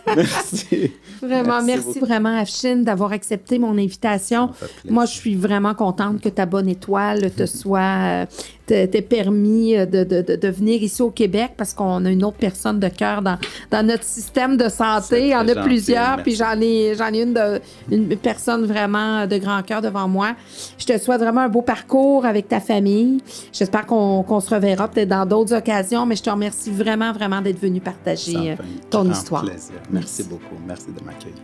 A: *laughs*
B: Merci.
A: Vraiment,
B: Merci
A: merci, vraiment, Afshin, d'avoir accepté mon invitation. Moi, je suis vraiment contente que ta bonne étoile te soit, euh, te- t'ait permis euh, de, de, de, venir ici au Québec parce qu'on a une autre personne de cœur dans, dans notre système de santé. Il y en a
B: gentil,
A: plusieurs, puis j'en ai, j'en ai une, de, une personne vraiment de grand cœur devant moi. Je te souhaite vraiment un beau parcours avec ta famille. J'espère qu'on qu'on se reverra peut-être dans d'autres occasions, mais je te remercie vraiment, vraiment d'être venu partager euh, ton histoire.
B: plaisir. Merci beaucoup. Merci de m'accueillir.